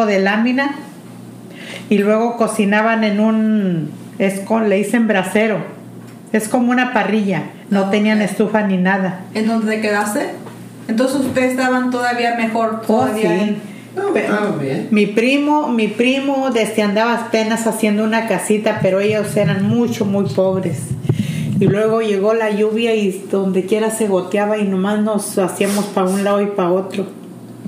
de lámina y luego cocinaban en un, es con, le dicen brasero, es como una parrilla, no Ah, tenían estufa ni nada. ¿En dónde te quedaste? Entonces ustedes estaban todavía mejor. Oh, Todavía sí. en- No, Pe- estaba bien. Mi primo, mi primo desde andaba apenas haciendo una casita, pero ellos eran mucho, muy pobres. Y luego llegó la lluvia y donde quiera se goteaba y nomás nos hacíamos para un lado y para otro.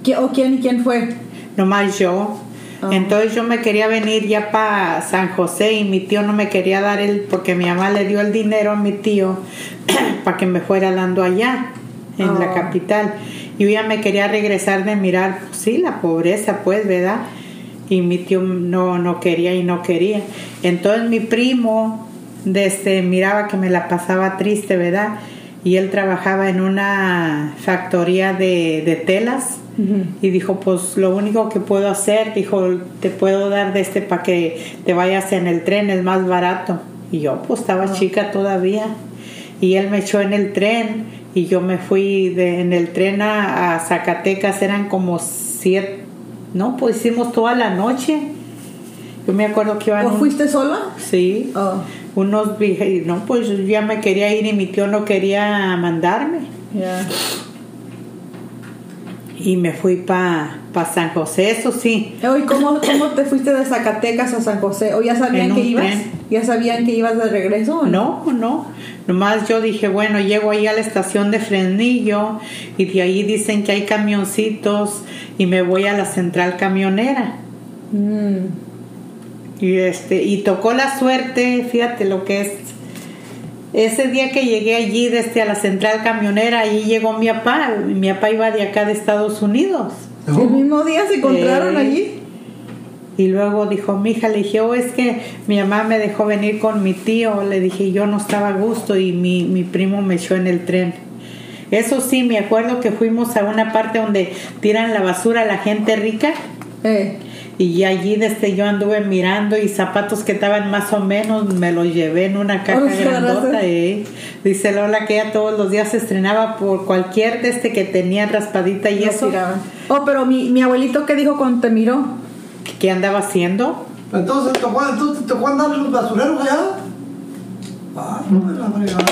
¿Qui- ¿O quién, quién fue? Nomás yo. Ah. Entonces yo me quería venir ya para San José y mi tío no me quería dar el, porque mi mamá le dio el dinero a mi tío para que me fuera dando allá, en la Ah. capital. Y yo ya me quería regresar de mirar, pues, sí, la pobreza, pues, ¿verdad? Y mi tío no, no quería y no quería. Entonces mi primo desde, miraba que me la pasaba triste, ¿verdad? Y él trabajaba en una factoría de, de telas y dijo, pues lo único que puedo hacer, dijo, te puedo dar de este para que te vayas en el tren, es más barato. Y yo pues estaba chica todavía. Y él me echó en el tren y yo me fui de, en el tren a, a Zacatecas, eran como siete, no, pues hicimos toda la noche. Yo me acuerdo que iban... ¿O un- fuiste sola? Sí, Oh, unos dije, no, pues yo ya me quería ir y mi tío no quería mandarme. ya. Y me fui para pa San José, eso sí. ¿Y cómo, cómo te fuiste de Zacatecas a San José? ¿O ya sabían que ibas? tren. ¿Ya sabían que ibas de regreso? o No, no. Nomás yo dije, bueno, llego ahí a la estación de Fresnillo y de ahí dicen que hay camioncitos y me voy a la central camionera. Mm. Y este, y tocó la suerte, fíjate lo que es. Ese día que llegué allí desde a la central camionera, allí llegó mi papá. Mi papá iba de acá de Estados Unidos. ¿El mismo día se encontraron Eh, allí? Y luego dijo, mi hija, le dije, oh, es que mi mamá me dejó venir con mi tío. Le dije, yo no estaba a gusto y mi, mi primo me echó en el tren. Eso sí, me acuerdo que fuimos a una parte donde tiran la basura a la gente rica. Eh. Y allí desde yo anduve mirando y zapatos que estaban más o menos me los llevé en una caja Oh, grandota. eh. Dice Lola que ella todos los días se estrenaba por cualquier de este que tenía raspadita y eso. tiraban. Oh, pero mi, mi abuelito, ¿qué dijo cuando te miró? ¿Qué andaba haciendo? Entonces, ¿te tocó, entonces, ¿te andar en los basureros allá? Ah, no me la fregada.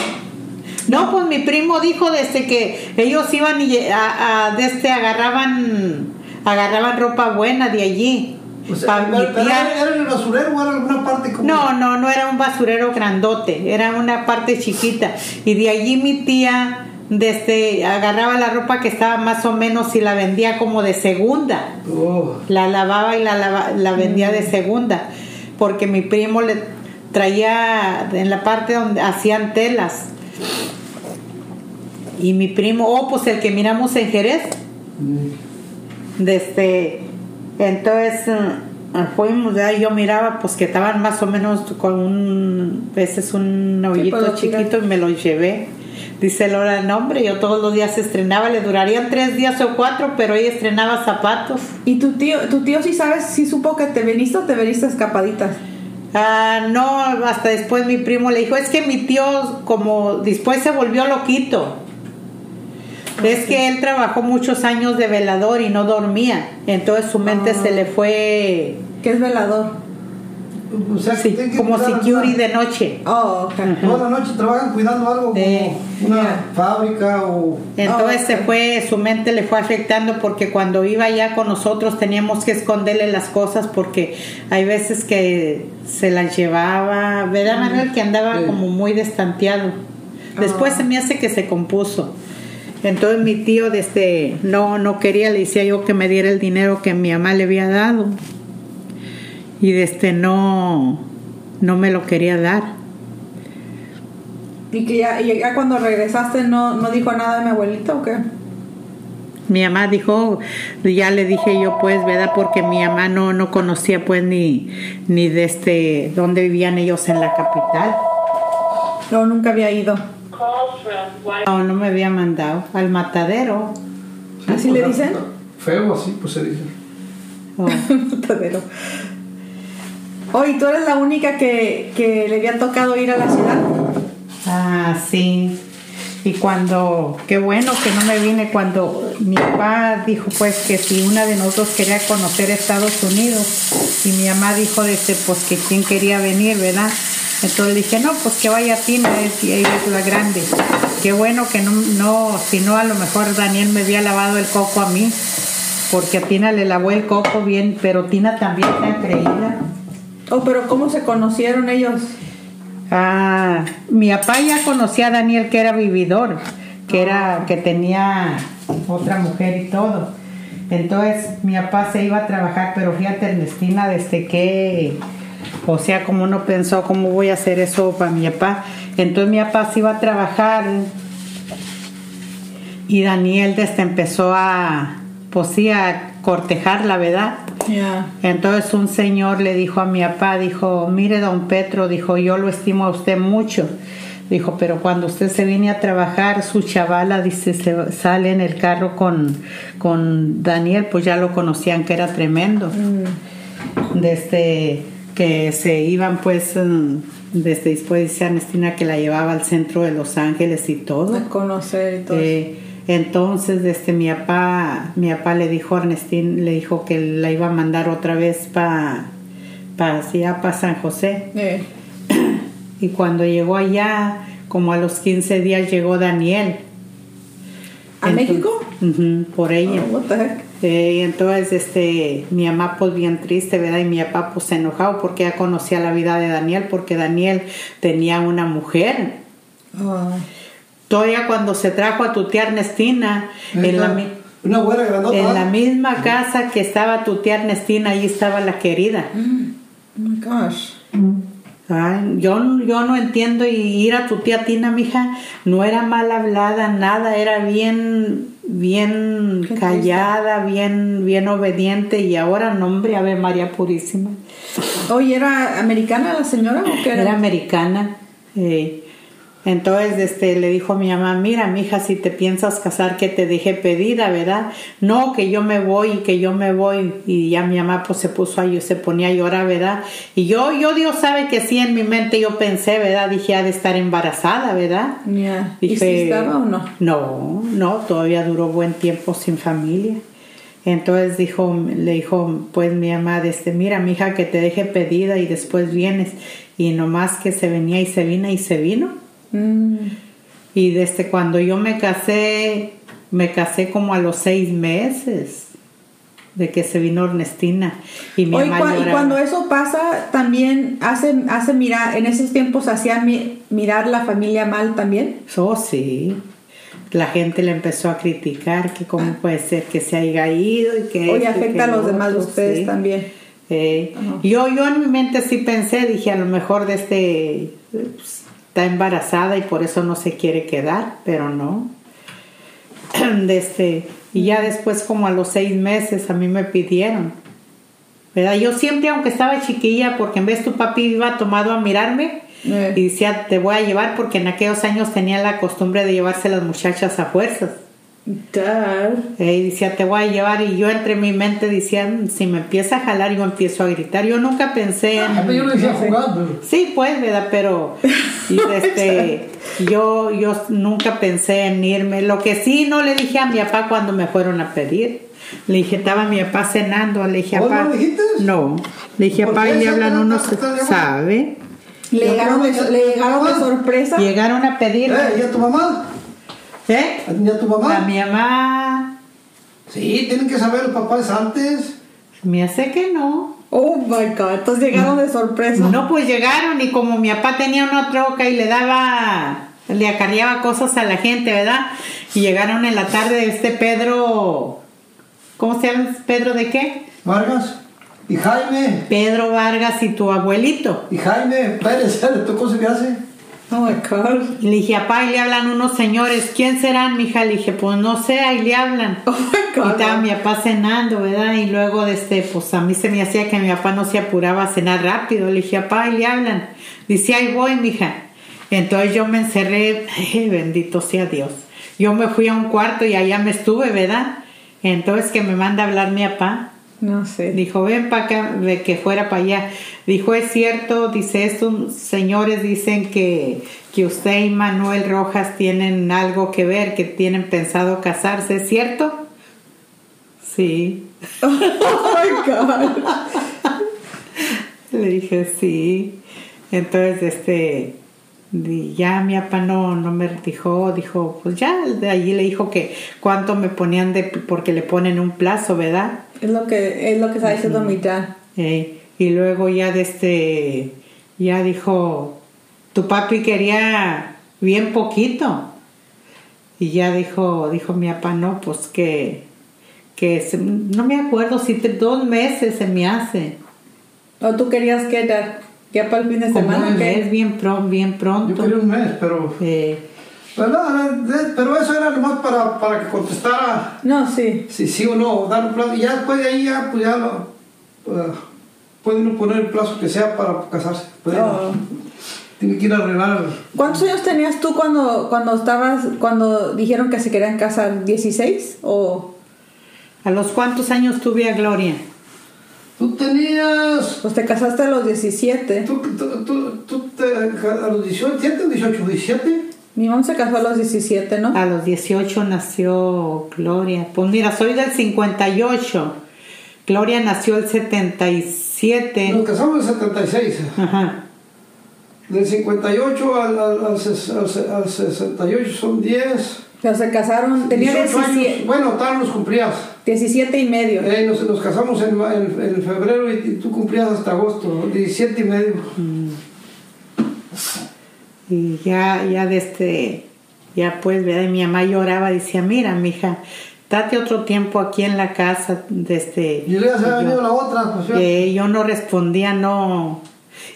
No, pues mi primo dijo desde que ellos iban y a, a- desde agarraban agarraban ropa buena de allí. O sea, ¿era, el basurero o era alguna parte como.? No, no, no era un basurero grandote, era una parte chiquita. Y de allí mi tía desde agarraba la ropa que estaba más o menos y la vendía como de segunda. Oh, La lavaba y la, lava- la vendía de segunda. Porque mi primo le traía en la parte donde hacían telas. Y mi primo, oh, pues el que miramos en Jerez, mm. Desde entonces eh, fuimos ya yo miraba pues que estaban más o menos con un veces un hoyito chiquito y me los llevé dice Lola no hombre yo todos los días estrenaba le durarían tres días o cuatro pero ella estrenaba zapatos ¿Y tu tío, tu tío sí sabes, sí supo que te veniste o te veniste escapaditas? Ah, no, hasta después mi primo le dijo, es que mi tío como después se volvió loquito. Es que él trabajó muchos años de velador y no dormía, entonces su mente Ah. se le fue ¿Qué es velador? O sea, sí, que como security de noche. Oh, ok. Toda la noche trabajan cuidando algo Sí. como una Ya. fábrica o. Entonces Ah, se fue, su mente le fue afectando porque cuando iba allá con nosotros teníamos que esconderle las cosas porque hay veces que se las llevaba, ¿verdad Manuel? Que andaba Sí. como muy destanteado. Después Ah. se me hace que se compuso. Entonces mi tío desde no no quería, le decía yo que me diera el dinero que mi mamá le había dado. Y desde no no me lo quería dar. ¿Y que ya, cuando regresaste no, no dijo nada de mi abuelito o qué? Mi mamá dijo, ya le dije yo pues, ¿verdad? Porque mi mamá no, no conocía pues ni, ni de este, dónde vivían ellos en la capital. No, nunca había ido. No, no me había mandado al matadero. ¿Así le dicen? Feo, así, pues se dice. Oh, Matadero. Oye, ¿tú eres la única que, que le había tocado ir a la ciudad? Ah, sí. Y cuando, qué bueno que no me vine, cuando mi papá dijo pues que si una de nosotros quería conocer Estados Unidos y mi mamá dijo este, pues que quién quería venir, ¿verdad? Entonces le dije, no, pues que vaya Tina, es, ella es la grande. Qué bueno que no, no, si no a lo mejor Daniel me había lavado el coco a mí, porque a Tina le lavó el coco bien, pero Tina también está creída. Oh, pero ¿cómo se conocieron ellos? Ah, mi papá ya conocía a Daniel que era vividor, que era que tenía otra mujer y todo. Entonces mi papá se iba a trabajar, pero fíjate Ernestina, desde que, o sea, como no pensó cómo voy a hacer eso para mi papá. Entonces mi papá se iba a trabajar y Daniel desde empezó a, pues sí, a cortejar la verdad. Entonces un señor le dijo a mi papá, dijo, mire don Petro, dijo, yo lo estimo a usted mucho. Dijo, pero cuando usted se viene a trabajar, su chavala, dice, se sale en el carro con, con Daniel, pues ya lo conocían que era tremendo. Desde que se iban pues, desde después dice Ernestina que la llevaba al centro de Los Ángeles y todo. A conocer y todo. Eh, entonces, este, mi papá, mi papá le dijo a Ernestín, le dijo que la iba a mandar otra vez para pa, para San José. Eh, Y cuando llegó allá, como a los 15 días llegó Daniel. ¿A Entonces- México? Por ella. Oh, what the heck? Eh, y entonces, este, mi mamá pues bien triste, ¿verdad? Y mi papá pues enojado porque ya conocía la vida de Daniel, porque Daniel tenía una mujer. Oh. Todavía cuando se trajo a tu tía Ernestina, en la, Una en ¿ah? misma casa que estaba tu tía Ernestina, ahí estaba la querida. Oh my gosh. Ay, yo, yo no entiendo y ir a tu tía Tina, mija, no era mal hablada, nada, era bien, bien callada, bien, bien obediente y ahora nombre, Ave María Purísima. Oye, ¿era americana la señora o qué era? Era americana. eh, entonces este, le dijo mi mamá, mira, mija, si te piensas casar, que te deje pedida, ¿verdad? No, que yo me voy, que yo me voy. Y ya mi mamá pues se puso ahí, se ponía a llorar, ¿verdad? Y yo, yo Dios sabe que sí, en mi mente yo pensé, ¿verdad? Dije, ha de estar embarazada, ¿verdad? Ya. ¿Y si estaba o no? No, no, todavía duró buen tiempo sin familia. Entonces dijo, le dijo, pues mi mamá, desde, mira, mija, que te deje pedida y después vienes. Y nomás que se venía y se vino y se vino. Mm. Y desde cuando yo me casé, me casé como a los seis meses de que se vino Ernestina. Y mi Oye, mamá cua- y cuando eso pasa, también hace, hace mirar, en esos tiempos hacía mi- mirar la familia mal también. Oh, sí. La gente le empezó a criticar que cómo puede ser que se haya ido y que... Oye, esto y afecta a los lo demás de otro, ustedes sí. también. Eh, yo, yo en mi mente sí pensé, dije, a lo mejor de este pues, está embarazada y por eso no se quiere quedar, pero no. De este, y ya después, como a los seis meses, a mí me pidieron. ¿Verdad? Yo siempre, aunque estaba chiquilla, porque en vez tu papi iba tomado a mirarme Eh. y decía, te voy a llevar, porque en aquellos años tenían la costumbre de llevarse las muchachas a fuerzas. Y decía, te voy a llevar. Y yo entre mi mente decía, "Mm, si me empieza a jalar, yo empiezo a gritar. Yo nunca pensé en. Ah, pero yo lo decía jugando. Sí, pues, ¿verdad? Pero y este, yo, yo nunca pensé en irme. Lo que sí no le dije a mi papá cuando me fueron a pedir. Le dije, estaba mi papá cenando. Le dije, ¿Oh, no papá. No. Le dije, ¿Por papá, y le hablan ¿Sabe unos. ¿Sabe? Le ¿Y llegaron, le sorpresa. Llegaron a pedir. Eh, ¿y a tu mamá? ¿Eh? ¿Y a tu mamá? A mi mamá. Sí, tienen que saber los papás antes. Me hace que no. Oh my god, entonces llegaron de sorpresa. No, pues llegaron y como mi papá tenía una troca y le daba, le acarreaba cosas a la gente, ¿verdad? Y llegaron en la tarde este Pedro, ¿cómo se llama? ¿Pedro de qué? Vargas. Y Jaime. Pedro Vargas y tu abuelito. Y Jaime Pérez, ¿le tocó se me hace? Oh my god. Y le dije, papá, y le hablan unos señores, ¿quién serán, mija? Le dije, pues no sé, ahí le hablan. Oh my Y god. estaba mi papá cenando, ¿verdad? Y luego, este, pues a mí se me hacía que mi papá no se apuraba a cenar rápido. Le dije, papá, y le hablan. Dice, ahí voy, mija. Entonces yo me encerré, ay, bendito sea Dios. Yo me fui a un cuarto y allá me estuve, ¿verdad? Entonces que me manda a hablar mi papá. No sé. Dijo, ven para acá, de que fuera para allá. Dijo, es cierto, dice, estos señores dicen que, que usted y Manuel Rojas tienen algo que ver, que tienen pensado casarse, ¿es cierto? Sí. Oh my God. Le dije, sí. Entonces, este, ya mi papá no, no me dijo, dijo, pues ya, de allí le dijo que cuánto me ponían de, porque le ponen un plazo, ¿verdad? Es lo que, es lo que está diciendo mi. Eh, y luego ya de este, ya dijo, tu papi quería bien poquito. Y ya dijo, dijo mi papá, no, pues que, que se- no me acuerdo si te- dos meses se me hace. ¿O tú querías que ya, para el fin de semana? un mes, bien, pron- bien Yo pronto. quería un mes, pero. Eh, Pero, no, no, pero eso era nomás para, para que contestara No, sí. si sí o no, dar un plazo. Y ya después de ahí, ya, pues ya lo, pues, puede uno poner el plazo que sea para casarse. Uno. Oh. Tiene que ir a arreglar. ¿Cuántos años tenías tú cuando, cuando estabas, cuando dijeron que se querían casar? ¿16? ¿O ¿A los cuántos años tuve a Gloria? Tú tenías. pues te casaste a los 17? Tú, tú, tú, tú te, a los 18, 17 o 18, 17. Mi mamá se casó a los 17, ¿no? A los 18 nació Gloria. Pues mira, soy del 58. Gloria nació el 77. Nos casamos en 76. Ajá. Del 58 al, al, al, al 68 son 10. Pero se casaron, tenía 18 años. 17, Bueno, tal nos cumplías. 17 y medio. Eh, nos, nos casamos en, en- en febrero y, y tú cumplías hasta agosto, 17 y medio. Y ya, ya de este, ya pues, ¿verdad? Mi mamá lloraba, decía, mira, mija, date otro tiempo aquí en la casa, de este. Y luego se había venido la otra, pues que yo no respondía, no.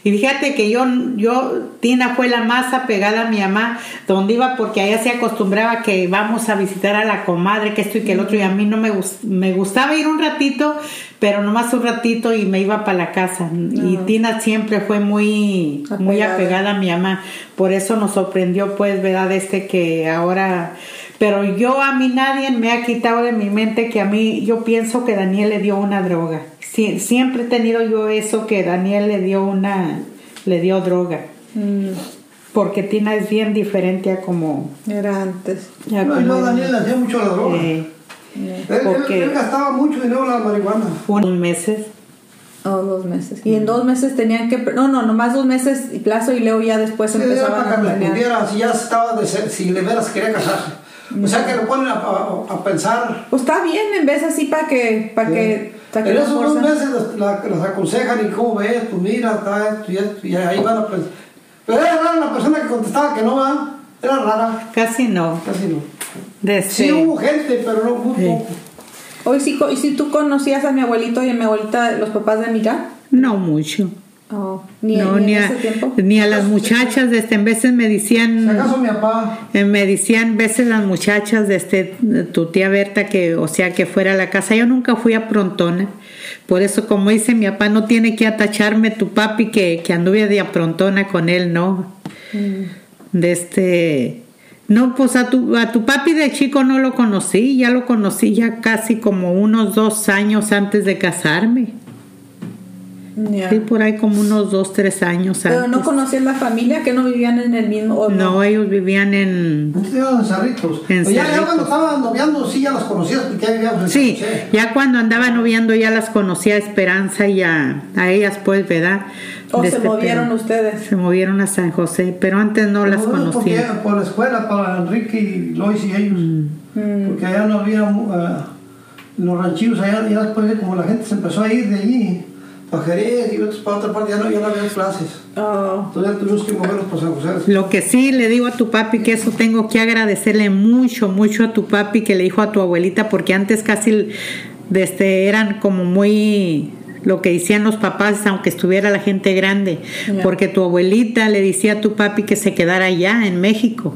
Y fíjate que yo, yo, Tina fue la más apegada a mi mamá, donde iba porque allá se acostumbraba que vamos a visitar a la comadre, que esto y que el otro, y a mí no me, me gustaba ir un ratito, pero nomás un ratito y me iba para la casa. Y Tina siempre fue muy, muy Apegada. apegada a mi mamá, por eso nos sorprendió, pues, verdad, este que ahora... Pero yo a mí nadie me ha quitado de mi mente que a mí yo pienso que Daniel le dio una droga. Sie- siempre he tenido yo eso que Daniel le dio una le dio droga. Mm, Porque Tina es bien diferente a como era antes. a No, como no, Daniel le hacía mucho la droga. eh, él, él- porque- él gastaba mucho dinero en la marihuana. unos meses. Oh, dos meses. Y en dos meses tenían que... No, no, nomás dos meses y plazo y luego ya después Sí, era empezaban para a que planear. respondiera si ya estaba de ser- si de veras quería casarse. O sea que lo ponen a, a- a pensar. Pues está bien, en vez así para que... Para que, pa' que en esos dos meses las, la- las aconsejan y cómo ves, pues mira, está esto y esto, y ahí van a pensar. Pero era rara la persona que contestaba que no va, era rara, Casi no. casi no. Desde, Sí hubo gente, pero no muy Sí. poco. Hoy sí, co- ¿y si tú conocías a mi abuelito y a mi abuelita, los papás de mi ya? no mucho. Oh, ni, no, ni a, ni a las muchachas, desde en veces me Si decían acaso mi papá, Eh, Me decían veces las muchachas de este, de tu tía Berta que, o sea, que fuera a la casa. Yo nunca fui a prontona. Por eso, como dice mi papá, no tiene que atacharme tu papi que, que anduve de aprontona con él, no. De este. No, pues a tu, a tu papi de chico no lo conocí, ya lo conocí ya casi como unos dos años antes de casarme. Sí, por ahí como unos dos, tres años Pero antes. no conocías la familia, que no vivían en el mismo... no, ellos vivían en, en Cerritos. En Pero ya, cuando estaban noviando, sí ya las conocías porque ya vivíamos en Sí, ya cuando andaba noviando ya las conocía a Esperanza y a, a ellas pues, ¿verdad? O De se este, movieron ustedes. Se movieron a San José, pero antes no las Nosotros porque- conocía. Por la escuela, para Enrique y Lois y ellos. Mm. Porque allá no había eh, los ranchillos, allá ya después de como la gente se empezó a ir de allí, para Jerez y otros para otra parte, ya no, ya no había clases. Oh, Entonces ya tuvimos que movernos para San José. Lo que sí le digo a tu papi, que eso tengo que agradecerle mucho, mucho a tu papi que le dijo a tu abuelita, porque antes casi este, eran como muy lo que decían los papás, aunque estuviera la gente grande, porque tu abuelita le decía a tu papi que se quedara allá en México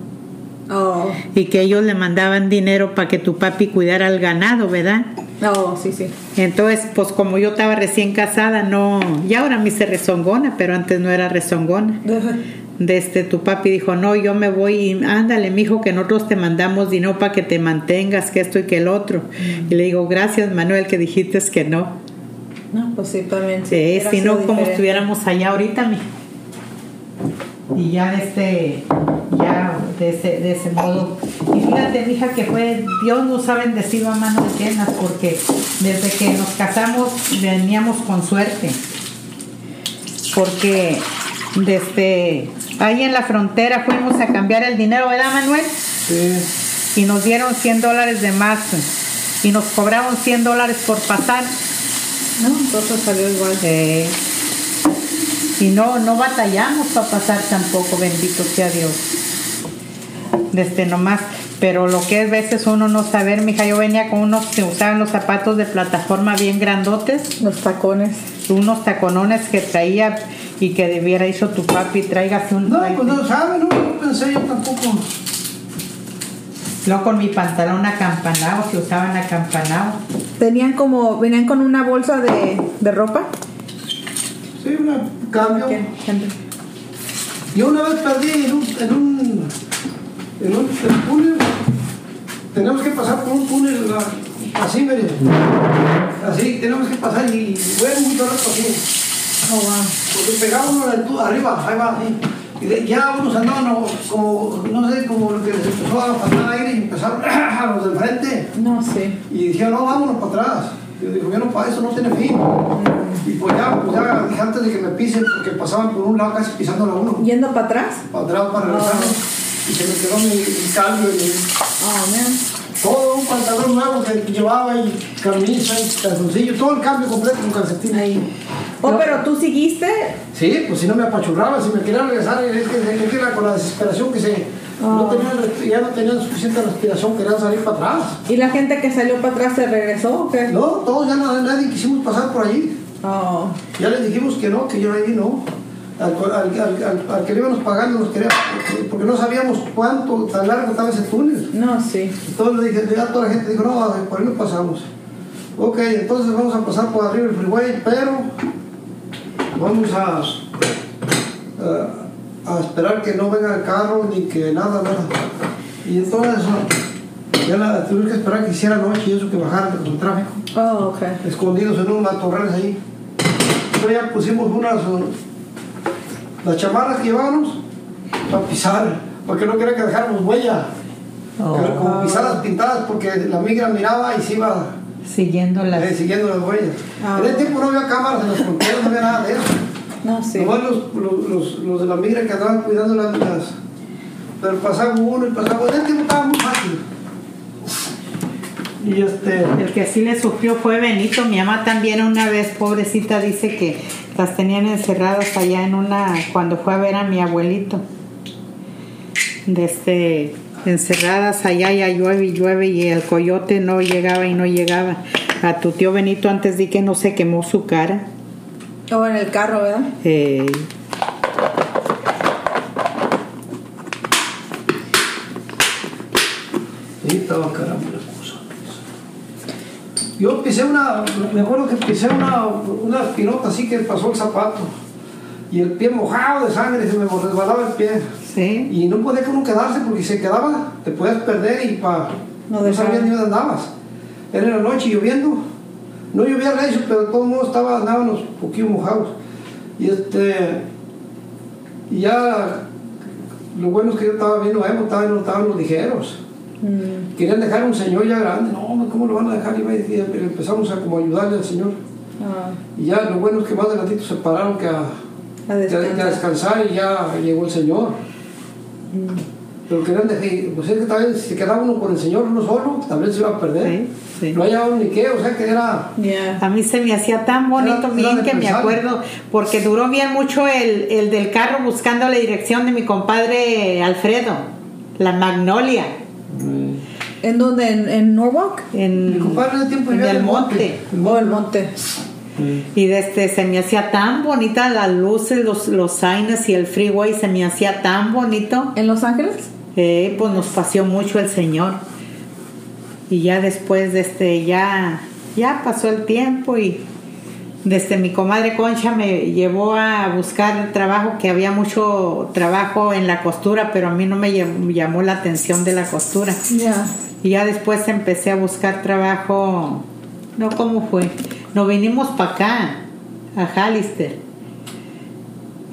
oh, y que ellos le mandaban dinero para que tu papi cuidara el ganado, ¿verdad? Oh, sí, sí. Entonces, pues como yo estaba recién casada, no, y ahora me hice rezongona, pero antes no era rezongona. Desde tu papi dijo, no, yo me voy y ándale, mijo, que nosotros te mandamos dinero para que te mantengas, que esto y que el otro. Y le digo, gracias, Manuel, que dijiste que no. No, pues sí, también. Sí, si no, como estuviéramos allá ahorita, mi. Y ya de este, ya de ese, de ese modo. Y fíjate, mija, que fue, Dios nos ha bendecido a manos llenas, porque desde que nos casamos veníamos con suerte. Porque desde ahí en la frontera fuimos a cambiar el dinero, ¿verdad, Manuel? Sí. y nos dieron 100 dólares de más y nos cobraron 100 dólares por pasar No, entonces salió igual. Eh, y no no batallamos para pasar tampoco bendito sea Dios desde nomás pero lo que es a veces uno no saber mija yo venía con unos que usaban los zapatos de plataforma bien grandotes Los tacones. unos taconones que traía y que debiera hizo tu papi tráigase un No, pues no sabe, no, no pensé yo tampoco. Luego con mi pantalón acampanado, que usaban acampanado. Tenían como, venían con una bolsa de, de ropa. Sí, un cambio. Yo una vez perdí en un, en un, en un, en túnel. Tenemos que pasar por un túnel así, mire. Así, tenemos que pasar y bueno, mucho rato así. Oh, wow. Porque pegaba uno tu- arriba, ahí va, así. Y de- ya unos andaban no, como, no sé, como lo que les empezó a faltar aire y empezaron a los del frente. No, sí. Y dijeron, no, vámonos para atrás. Yo digo, yo no, para eso no tiene fin. Y pues ya, pues ya dije antes de que me pisen, porque pasaban por un lado casi pisándola uno. Yendo para atrás. Para atrás, para regresarnos. Y se me quedó mi, mi cambio y mi- Oh, man. todo un pantalón nuevo que llevaba y camisa y calzoncillo, todo el cambio completo con calcetín. Ahí. Oh, pero tú seguiste. Sí, pues si no me apachurraba, si me quería regresar, es que, es que era con la desesperación que se... No Ah. tenían, ya no tenían suficiente respiración, querían salir para atrás. ¿Y la gente que salió para atrás se regresó o qué? No, todos ya nadie quisimos pasar por allí. Oh. Ya les dijimos que no, que yo ahí no. Al, al, al, que le íbamos pagando nos quería, porque no sabíamos cuánto, tan largo estaba ese túnel. No, sí. Entonces le dije, ya toda la gente dijo, no, por ahí no pasamos. Ok, entonces vamos a pasar por arriba del freeway, pero vamos a, a, a esperar que no venga el carro ni que nada, nada. Y entonces ya la, tuvimos que esperar que hiciera noche y eso que bajaran con el tráfico Oh, ok. escondidos en unos matorrales ahí. Entonces ya pusimos unas, uh, las chamarras que llevábamos para pisar, porque no quería que dejáramos huella, Oh. Como pisadas pintadas, porque la migra miraba y se iba Siguiendo las. eh, siguiendo las huellas. Ah. En ese tiempo no había cámaras en las fronteras, no había nada de eso. No, sí. Nomás los, los, los, los de la migra que andaban cuidando las, las- Pero pasaba uno y pasaba. Ese tiempo estaba muy fácil. Y este. El que sí le sufrió fue Benito. Mi mamá también una vez, pobrecita, dice que las tenían encerradas allá en una, cuando fue a ver a mi abuelito. Desde encerradas allá ya llueve y llueve y el coyote no llegaba y no llegaba. A tu tío Benito antes di que no se quemó su cara. O en el carro, ¿verdad? Eh, estaba caramba. Yo pisé una, me acuerdo que pisé una, una espinota así que pasó el zapato. Y el pie mojado de sangre, se me resbalaba el pie. sí. Y no podía uno quedarse porque si se quedaba, te podías perder y pa, No no, sabías ni dónde andabas. Era en la noche lloviendo. No llovía recio, pero de todos modos estaba, andábamos un poquito mojados. Y este. Y ya. Lo bueno es que yo estaba bien nuevo, estaba, no estaban los ligeros. Mm. Querían dejar a un señor ya grande. No, ¿cómo lo van a dejar? Y empezamos a como ayudarle al señor. Ah, Y ya lo bueno es que más adelantito se pararon que a, a que a- que a descansar. y ya llegó el señor. Pero querían dejar, pues es que tal vez si quedaba uno con el señor uno solo, tal vez se iba a perder. Sí, sí. No hallaba ni qué, o sea que era. Yeah. A mí se me hacía tan bonito, Era- bien que me acuerdo, porque duró bien mucho el, el del carro buscando la dirección de mi compadre Alfredo, la Magnolia, ¿En dónde? ¿En, en Norwalk? en, Mi compadre tiempo en en el monte. monte. O el monte. Y desde se me hacía tan bonita las luces, los, los signs y el freeway, se me hacía tan bonito. ¿En Los Ángeles? Eh, pues nos paseó mucho el Señor. Y ya después de este, ya, ya pasó el tiempo y desde mi comadre Concha me llevó a buscar trabajo, que había mucho trabajo en la costura, pero a mí no me llam- llamó la atención de la costura. Y ya después empecé a buscar trabajo, no cómo fue, nos vinimos para acá, a Hallister.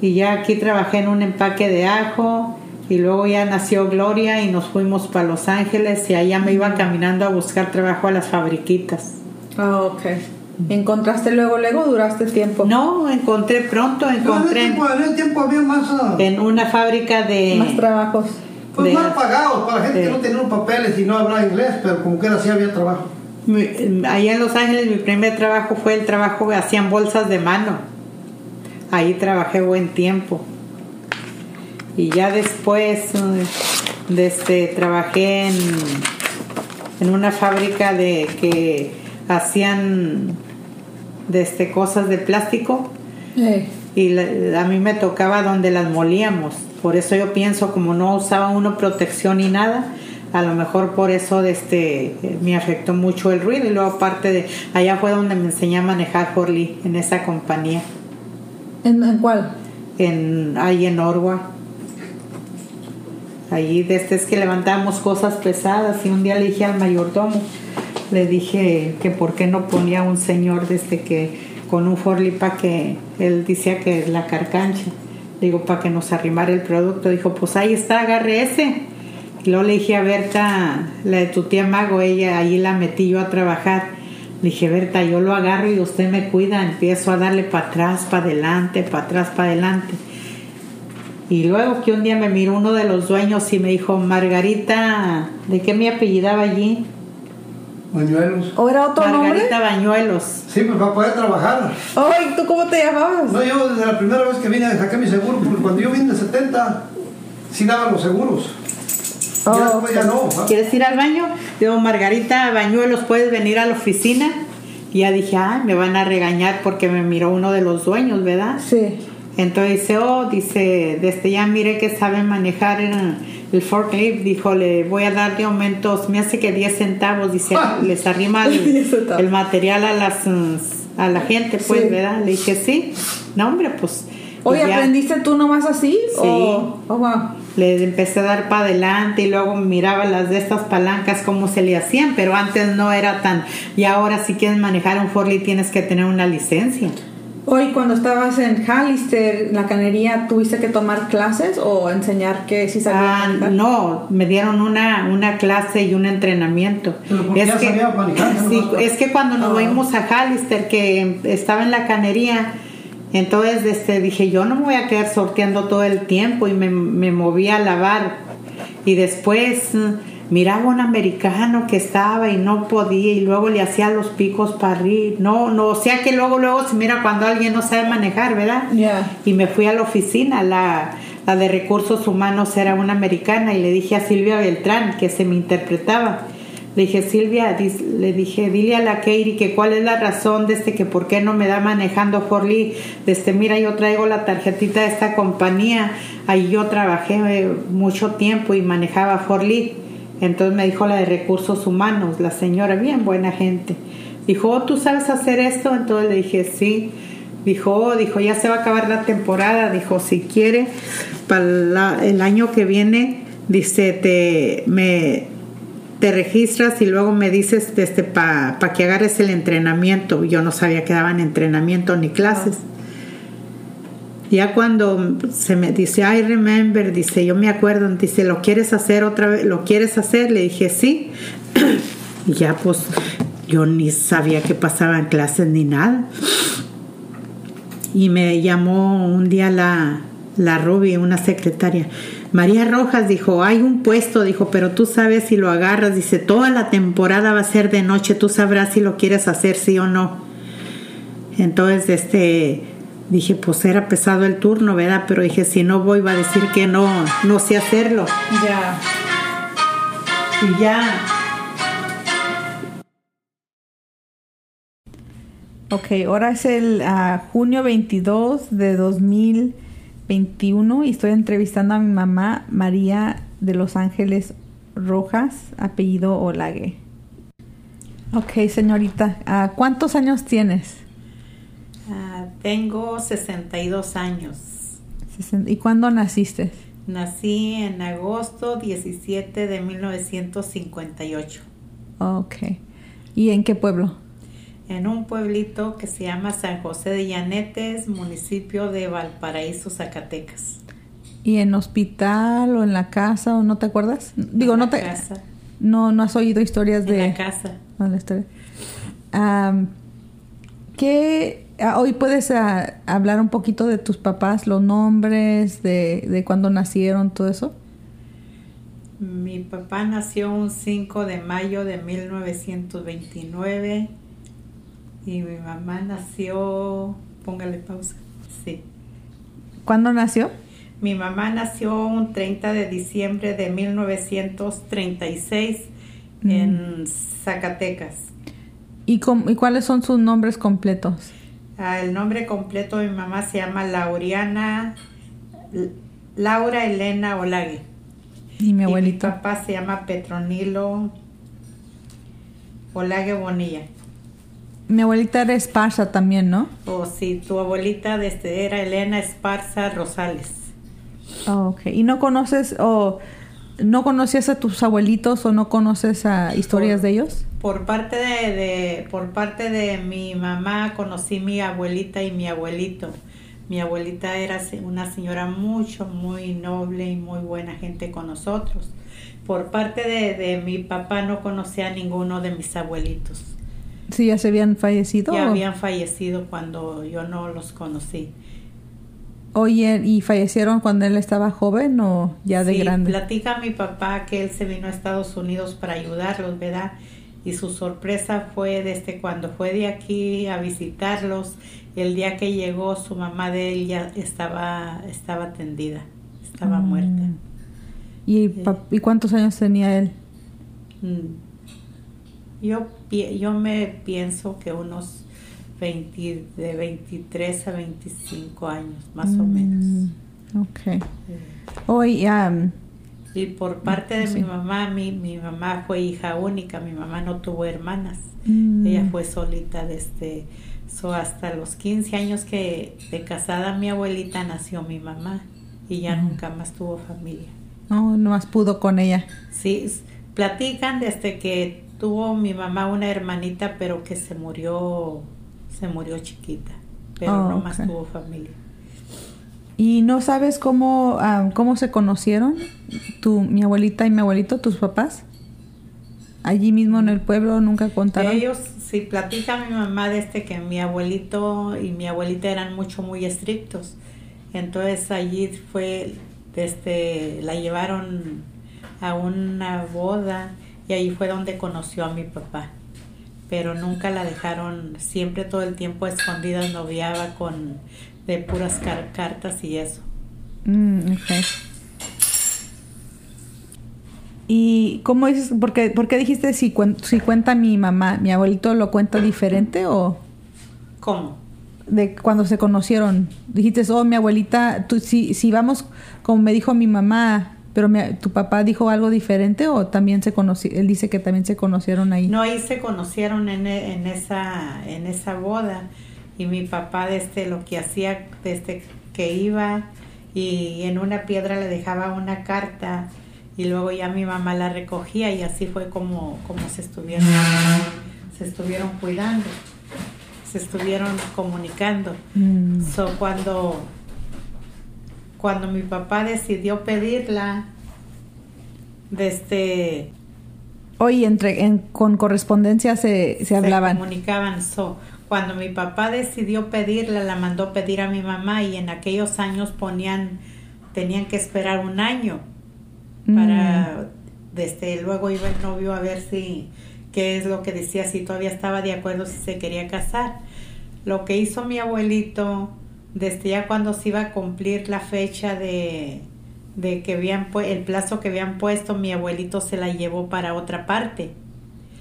Y ya aquí trabajé en un empaque de ajo y luego ya nació Gloria y nos fuimos para Los Ángeles y allá me iba caminando a buscar trabajo a las fabriquitas. Ah, ok. ¿Encontraste luego, luego duraste tiempo? No, encontré pronto, encontré tiempo, tiempo había más, ah, en una fábrica de... Más trabajos. pues de- más pagados para gente de- que no tenía unos papeles y no hablaba inglés, pero como que era así había trabajo. Mi- Allá en Los Ángeles mi primer trabajo fue el trabajo que hacían bolsas de mano. Ahí trabajé buen tiempo. Y ya después desde, trabajé en, en una fábrica de que hacían desde cosas de plástico Eh, y la- a mí me tocaba donde las molíamos. Por eso yo pienso, como no usaba uno protección ni nada, a lo mejor por eso este, me afectó mucho el ruido. Y luego aparte de allá fue donde me enseñé a manejar Forlí, en esa compañía, ¿En, en cuál? en, ahí en Orwa. Allí desde es que levantábamos cosas pesadas y un día le dije al mayordomo, le dije que por qué no ponía un señor desde que con un Forlí para que él decía que la carcancha, digo para que nos arrimara el producto, dijo pues ahí está, agarre ese. Y luego le dije a Berta, la de tu tía Mago, ella ahí la metí yo a trabajar. Le dije, Berta, yo lo agarro y usted me cuida, empiezo a darle para atrás, para adelante, para atrás, para adelante. Y luego que un día me miró uno de los dueños y me dijo, Margarita, ¿de qué me apellidaba allí? Bañuelos. ¿O era otro nombre? Margarita Bañuelos. Sí, pues para poder trabajar. Ay, ¿tú cómo te llamabas? No, yo desde la primera vez que vine saqué mi seguro, porque cuando yo vine de 70, sí daban los seguros. Oh, ya después ya no. ¿Quieres ir al baño? Digo, Margarita Bañuelos, ¿puedes venir a la oficina? Y ya dije, ah, me van a regañar porque me miró uno de los dueños, ¿verdad? Sí. Entonces dice, oh, dice, desde ya mire que sabe manejar el, forklift, dijo, le voy a dar de aumentos, me hace que 10 centavos, dice, Ah. les arrima 10 el, material a las a la gente, pues, Sí. ¿verdad? Le dije, sí, no, hombre, pues. Oye, y ya ¿aprendiste tú nomás así? Sí. Oh, wow. Le empecé a dar para adelante y luego miraba las de estas palancas cómo se le hacían, pero antes no era tan. Y ahora si quieres manejar un forklift tienes que tener una licencia. Hoy cuando estabas en Hallister, en la canería, ¿tuviste que tomar clases o enseñar que sí sabías Ah, manejar? no, me dieron una, una clase y un entrenamiento. Pero sabía manejar, ¿no? sí, es que cuando nos Ah. fuimos a Hallister, que estaba en la canería, entonces este, dije, yo no me voy a quedar sorteando todo el tiempo y me, me moví a lavar. Y después mm, miraba un americano que estaba y no podía y luego le hacía los picos para arriba. No, no, o sea que luego, luego se mira cuando alguien no sabe manejar, ¿verdad? Ya. y me fui a la oficina, la, la de recursos humanos era una americana y le dije a Silvia Beltrán que se me interpretaba. Le dije, Silvia, dis- le dije, dile a la Katie que cuál es la razón de este que por qué no me da manejando Forlí. Desde, mira, yo traigo la tarjetita de esta compañía, ahí yo trabajé eh, mucho tiempo y manejaba Forlí. Entonces me dijo la de recursos humanos, la señora, bien buena gente. Dijo, oh, ¿tú sabes hacer esto? Entonces le dije, sí. Dijo, oh, dijo, ya se va a acabar la temporada. Dijo, si quiere, para el año que viene, dice, te, me, te registras y luego me dices este, para que agarres el entrenamiento. Yo no sabía que daban entrenamiento ni clases. Ya cuando se me dice, I remember, dice, yo me acuerdo, dice, ¿lo quieres hacer otra vez? ¿Lo quieres hacer? Le dije, sí. y ya pues yo ni sabía que pasaban clases ni nada. Y me llamó un día la, la Ruby, una secretaria. María Rojas dijo, hay un puesto, dijo, pero tú sabes si lo agarras. Dice, toda la temporada va a ser de noche, tú sabrás si lo quieres hacer, sí o no. Entonces, este, dije, pues era pesado el turno, ¿verdad? Pero dije, si no voy, va a decir que no, no sé hacerlo. Ya. Y ya, Ok, ahora es el ah, junio 22 de 2021 y estoy entrevistando a mi mamá María de Los Ángeles Rojas, apellido Olague. Ok, señorita, ah, ¿cuántos años tienes? Ah, tengo 62 años. ¿Y cuándo naciste? Nací en agosto 17 de 1958 Ok. ¿Y en qué pueblo? en un pueblito que se llama San José de Llanetes, municipio de Valparaíso, Zacatecas. ¿Y en hospital o en la casa o no te acuerdas? Digo, En no la te casa. no no has oído historias En de la casa. Ah, la historia. ¿Qué hoy puedes ah, hablar un poquito de tus papás, los nombres, de, de cuándo nacieron, todo eso? Mi papá nació un 5 de mayo de 1929 y mi mamá nació, póngale pausa, sí. ¿Cuándo nació? Mi mamá nació un 30 de diciembre de 1936 en Zacatecas. ¿Y, cómo- y cuáles son sus nombres completos? Ah, el nombre completo de mi mamá se llama Lauriana Laura Elena Olague. Y mi Y abuelito. mi papá se llama Petronilo Olague Bonilla. Mi abuelita era esparza también, ¿no? O si tu abuelita desde era Elena Esparza Rosales. Oh, ok. ¿Y no conoces o no conocías a tus abuelitos o no conoces a historias Por- de ellos? Por parte de, de- por parte de mi mamá conocí mi abuelita y mi abuelito. Mi abuelita era una señora mucho, muy noble y muy buena gente con nosotros. Por parte de, de mi papá no conocía a ninguno de mis abuelitos. Sí, ya se habían fallecido. Ya o- habían fallecido cuando yo no los conocí. Oye, ¿y fallecieron cuando él estaba joven o ya de Sí, grande? Platica a mi papá que él se vino a Estados Unidos para ayudarlos, ¿verdad? Y su sorpresa fue desde cuando fue de aquí a visitarlos, el día que llegó su mamá de él ya estaba, estaba atendida, estaba Mm. muerta. ¿Y, pa- ¿Y cuántos años tenía él? Mm. Yo, yo me pienso que unos 20, de 23 a 25 años, más o menos. Mm, Ok. Hoy, am, Y por parte de Sí. mi mamá, mi, mi mamá fue hija única, mi mamá no tuvo hermanas. mm, Ella fue solita desde so hasta los 15 años que de casada mi abuelita nació mi mamá y ya nunca más tuvo familia. No, nomás pudo con ella. Sí, platican desde que tuvo mi mamá una hermanita pero que se murió se murió chiquita, pero Oh, no más tuvo familia. ¿Y no sabes cómo, am, cómo se conocieron? Tu, mi abuelita y mi abuelito, tus papás. Allí mismo en el pueblo nunca contaron. Ellos, si platica mi mamá desde que mi abuelito y mi abuelita eran mucho, muy estrictos. Entonces allí fue, desde, la llevaron a una boda y ahí fue donde conoció a mi papá. Pero nunca la dejaron, siempre todo el tiempo escondida, noviaba con de puras car- cartas y eso. Mm, ok. ¿Y cómo dices? ¿Por qué, por qué dijiste si, cuen- si cuenta mi mamá? ¿Mi abuelito lo cuenta diferente o ¿Cómo? de cuando se conocieron? Dijiste, oh, mi abuelita, tú, si, si vamos, como me dijo mi mamá, pero mi- tu papá dijo algo diferente o también se conocieron, él dice que también se conocieron ahí. No, ahí se conocieron en, en esa en esa boda y mi papá desde lo que hacía desde que iba y en una piedra le dejaba una carta y luego ya mi mamá la recogía y así fue como como se estuvieron se estuvieron cuidando se estuvieron comunicando Mm, So, cuando, cuando mi papá decidió pedirla, desde Oye, entre, en- con correspondencia se, se hablaban. comunicaban. So, cuando mi papá decidió pedirla, la mandó pedir a mi mamá y en aquellos años ponían, tenían que esperar un año para, desde luego iba el novio a ver si, qué es lo que decía, si todavía estaba de acuerdo, si se quería casar. Lo que hizo mi abuelito, desde ya cuando se iba a cumplir la fecha de, de que habían el plazo que habían puesto, mi abuelito se la llevó para otra parte,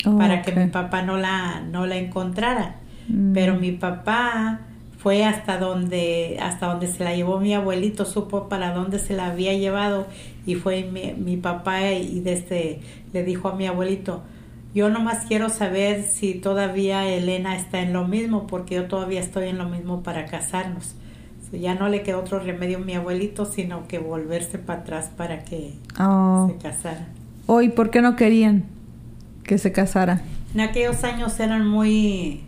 Oh, para que mi papá no la, no la encontrara. Mm. Pero mi papá fue hasta donde, hasta donde se la llevó mi abuelito, supo para dónde se la había llevado y fue mi, mi papá y desde le dijo a mi abuelito, yo nomás quiero saber si todavía Elena está en lo mismo, porque yo todavía estoy en lo mismo para casarnos. So, ya no le quedó otro remedio a mi abuelito, sino que volverse para atrás para que Oh. se casara. Oh, ¿y por qué no querían que se casara? En aquellos años eran muy,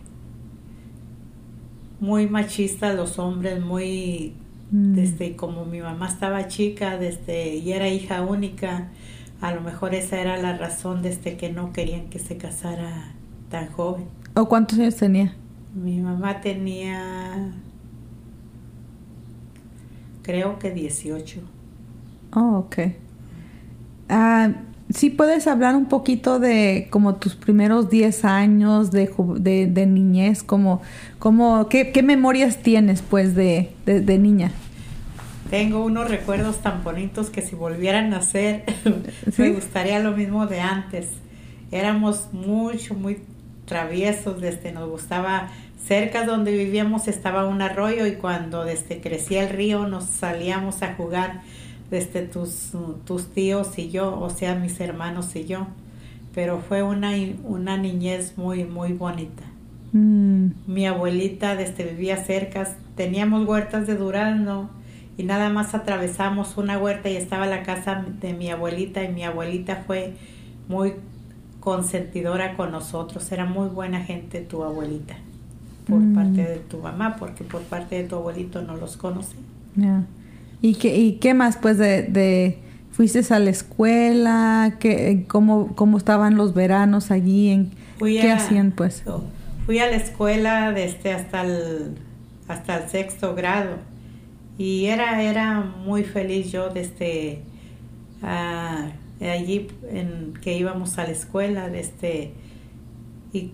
muy machistas los hombres, muy Mm. desde como mi mamá estaba chica, desde y era hija única, a lo mejor esa era la razón desde que no querían que se casara tan joven. ¿O cuántos años tenía? Mi mamá tenía creo que 18. Oh, ok. Ah, sí puedes hablar un poquito de como tus primeros 10 años de, de, de niñez, como, como ¿qué, qué memorias tienes pues de, de, de niña? Tengo unos recuerdos tan bonitos que si volvieran a hacer, ¿Sí? me gustaría lo mismo de antes. Éramos mucho, muy traviesos, desde nos gustaba, cerca donde vivíamos estaba un arroyo y cuando desde crecía el río nos salíamos a jugar desde tus, tus tíos y yo, o sea, mis hermanos y yo. Pero fue una, una niñez muy, muy bonita. Mm, Mi abuelita desde vivía cerca, teníamos huertas de durazno y nada más atravesamos una huerta y estaba la casa de mi abuelita y mi abuelita fue muy consentidora con nosotros, era muy buena gente tu abuelita por Mm. parte de tu mamá, porque por parte de tu abuelito no los conocí. ya. ¿Y, qué, ¿Y qué más pues de, de fuiste a la escuela? ¿Qué, cómo, ¿Cómo estaban los veranos allí? En, Fui ¿Qué a- hacían pues? Fui a la escuela desde hasta el, hasta el sexto grado y era, era muy feliz yo desde ah, allí en que íbamos a la escuela desde y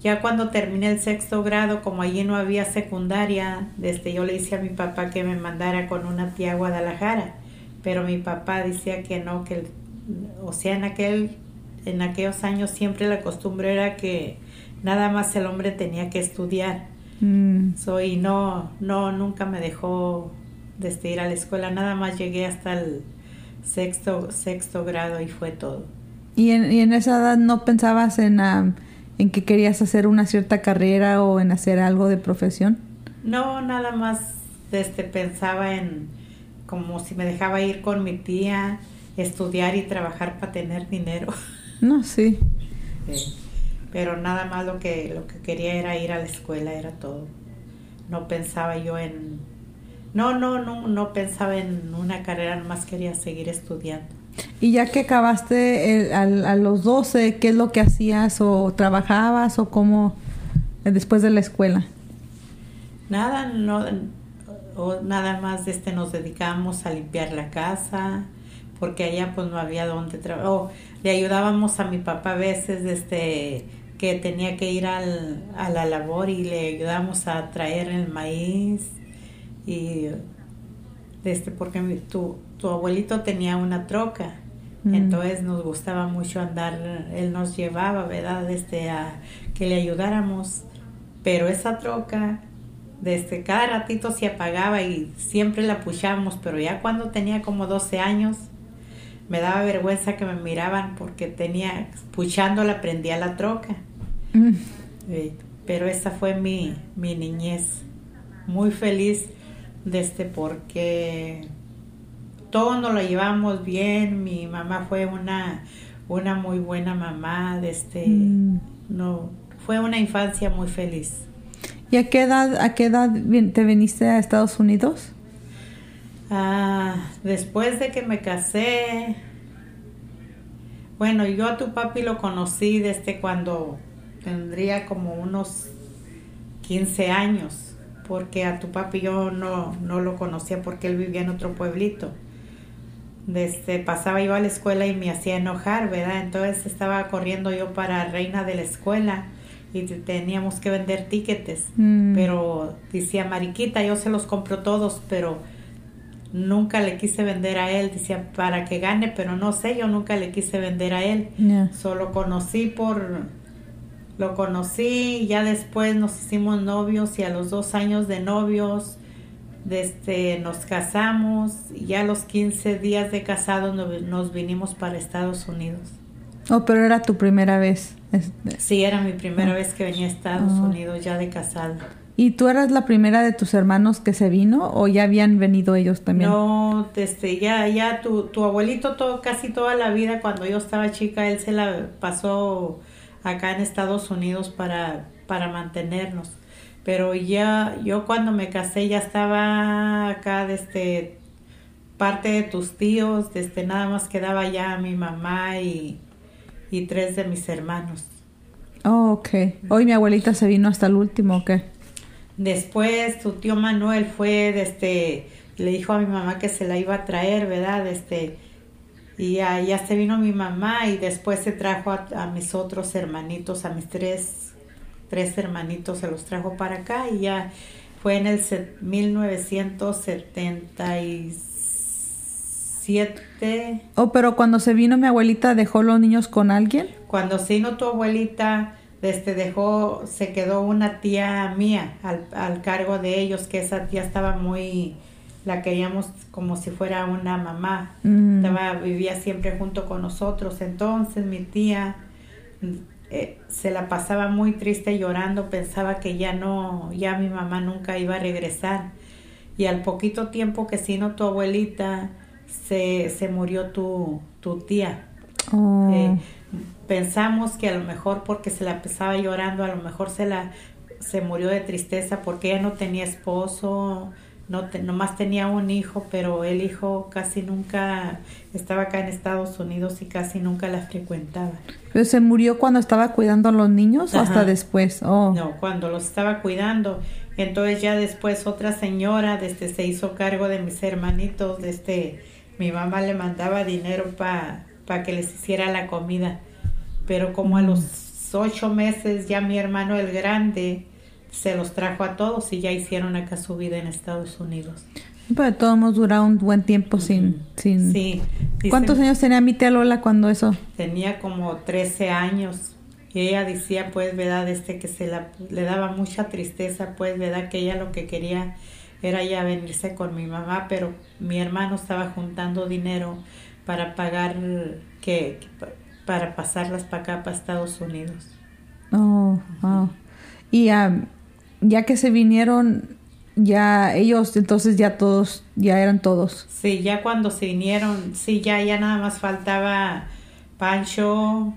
ya cuando terminé el sexto grado como allí no había secundaria desde yo le hice a mi papá que me mandara con una tía a Guadalajara pero mi papá decía que no que o sea en aquel en aquellos años siempre la costumbre era que nada más el hombre tenía que estudiar. Mm, soy no no nunca me dejó desde ir a la escuela nada más llegué hasta el sexto sexto grado y fue todo. ¿Y en, y en esa edad no pensabas en, ah, en que querías hacer una cierta carrera o en hacer algo de profesión? no nada más desde pensaba en como si me dejaba ir con mi tía estudiar y trabajar para tener dinero No, sí. Sí. pero nada más lo que lo que quería era ir a la escuela era todo no pensaba yo en no no no no pensaba en una carrera nomás quería seguir estudiando Y ya que acabaste el- al- a los 12, ¿qué es lo que hacías o trabajabas o cómo eh, después de la escuela? nada no o nada más este nos dedicábamos a limpiar la casa porque allá pues no había donde trabajar le ayudábamos a mi papá a veces desde que tenía que ir al, a la labor y le ayudábamos a traer el maíz y desde porque mi- tu, tu abuelito tenía una troca. Mm. entonces nos gustaba mucho andar él nos llevaba verdad desde a que le ayudáramos. Pero esa troca desde cada ratito se apagaba y siempre la puchábamos pero ya cuando tenía como 12 años me daba vergüenza que me miraban porque tenía puchándola prendía la troca. Mm, Sí, pero esa fue mi, mi niñez. Muy feliz desde porque todos nos lo llevamos bien. Mi mamá fue una, una muy buena mamá. Desde, Mm. no, fue una infancia muy feliz. ¿Y a qué edad, a qué edad te viniste a Estados Unidos? Ah, después de que me casé, bueno, yo a tu papi lo conocí desde cuando tendría como unos 15 años, porque a tu papi yo no, no lo conocía porque él vivía en otro pueblito. Desde pasaba yo a la escuela y me hacía enojar, ¿verdad? Entonces estaba corriendo yo para reina de la escuela y te- teníamos que vender tiquetes Mm. pero decía Mariquita, yo se los compro todos, pero nunca le quise vender a él, decía para que gane, pero no sé, yo nunca le quise vender a él, solo conocí por, lo conocí, ya después nos hicimos novios y a los dos años de novios, desde nos casamos y ya a los 15 días de casados nos, nos vinimos para Estados Unidos. Oh, pero era tu primera vez. Este, Sí, era mi primera vez que venía a Estados Ah. Unidos ya de casado. ¿Y tú eras la primera de tus hermanos que se vino o ya habían venido ellos también? No, este, ya, ya tu, tu abuelito todo, casi toda la vida cuando yo estaba chica, él se la pasó acá en Estados Unidos para, para mantenernos. Pero ya yo cuando me casé ya estaba acá desde parte de tus tíos, desde nada más quedaba ya mi mamá y, y tres de mis hermanos. Oh, ok. Hoy mi abuelita se vino hasta el último, ¿ok? Después tu tío Manuel fue, este, le dijo a mi mamá que se la iba a traer, ¿verdad? Este, y ya, ya se vino mi mamá y después se trajo a, a mis otros hermanitos, a mis tres, tres hermanitos, se los trajo para acá y ya fue en el set- 1977 Oh, pero cuando se vino mi abuelita dejó los niños con alguien. cuando se vino tu abuelita, este dejó, se quedó una tía mía al, al cargo de ellos, que esa tía estaba muy, la queríamos como si fuera una mamá. Mm. Estaba, vivía siempre junto con nosotros. Entonces mi tía eh, se la pasaba muy triste llorando, pensaba que ya no, ya mi mamá nunca iba a regresar. Y al poquito tiempo que se vino tu abuelita, se, se murió tu, tu tía. Oh. Eh, pensamos que a lo mejor porque se la pasaba llorando, a lo mejor se la se murió de tristeza porque ella no tenía esposo, no te- nomás tenía un hijo, pero el hijo casi nunca estaba acá en Estados Unidos y casi nunca la frecuentaba. Pero se murió cuando estaba cuidando a los niños o hasta después. Oh. No, cuando los estaba cuidando. Entonces ya después otra señora desde se hizo cargo de mis hermanitos, desde mi mamá le mandaba dinero para que les hiciera la comida. Pero como a los ocho meses ya mi hermano el grande se los trajo a todos y ya hicieron acá su vida en Estados Unidos. Pero todos hemos durado un buen tiempo sin... sin... Sí. ¿Cuántos años tenía mi tía Lola cuando eso? tenía como 13 años y ella decía pues verdad este que se la, le daba mucha tristeza pues verdad que ella lo que quería era ya venirse con mi mamá pero mi hermano estaba juntando dinero para pagar que, que pa- para pasarlas para acá para Estados Unidos Oh, wow. Y ah, ya que se vinieron, ya ellos, entonces ya todos, ya eran todos. sí ya cuando se vinieron sí ya ya nada más faltaba Pancho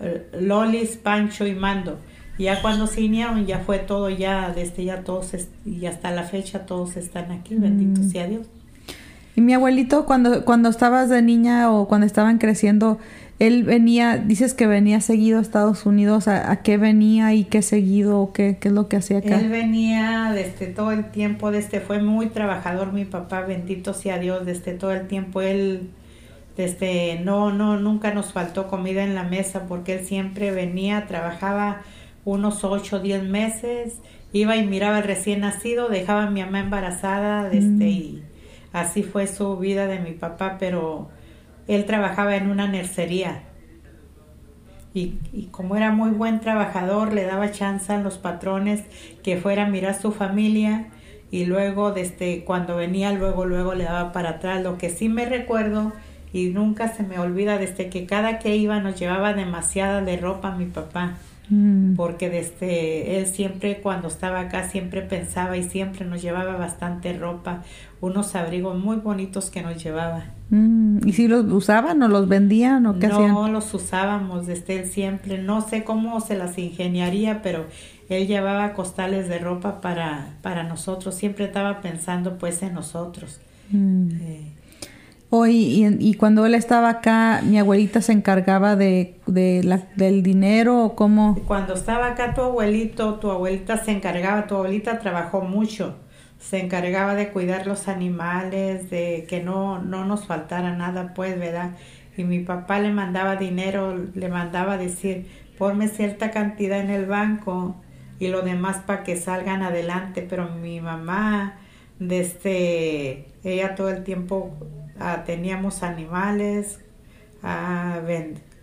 eh, Lolis Pancho y Mando. Ya cuando se vinieron ya fue todo ya desde ya todos y hasta la fecha todos están aquí bendito sea Dios. Y mi abuelito, cuando, cuando estabas de niña o cuando estaban creciendo, él venía, dices que venía seguido a Estados Unidos, ¿a, a qué venía y qué seguido o qué, qué es lo que hacía acá? Él venía desde todo el tiempo, desde fue muy trabajador mi papá, bendito sea Dios, desde todo el tiempo él desde no no nunca nos faltó comida en la mesa porque él siempre venía, trabajaba unos ocho o diez meses, iba y miraba al recién nacido, dejaba a mi mamá embarazada, desde y así fue su vida de mi papá, pero él trabajaba en una nercería. Y, y como era muy buen trabajador, le daba chance a los patrones que fuera a mirar su familia y luego desde cuando venía, luego, luego le daba para atrás. Lo que sí me recuerdo y nunca se me olvida desde que cada que iba nos llevaba demasiada de ropa mi papá Mm. porque desde él siempre cuando estaba acá siempre pensaba y siempre nos llevaba bastante ropa, unos abrigos muy bonitos que nos llevaba. Mm, ¿Y si los usaban o los vendían o qué no hacían? los usábamos desde él siempre, no sé cómo se las ingeniaría, pero él llevaba costales de ropa para, para nosotros, siempre estaba pensando pues en nosotros. Mm. Eh, Oh, y, cuando él estaba acá, mi abuelita se encargaba de, de la, del dinero o cómo... Cuando estaba acá tu abuelito, tu abuelita se encargaba, tu abuelita trabajó mucho, se encargaba de cuidar los animales, de que no, no nos faltara nada, pues, ¿verdad? Y mi papá le mandaba dinero, le mandaba decir, ponme cierta cantidad en el banco y lo demás para que salgan adelante, pero mi mamá, desde ella todo el tiempo ah, teníamos animales, ah,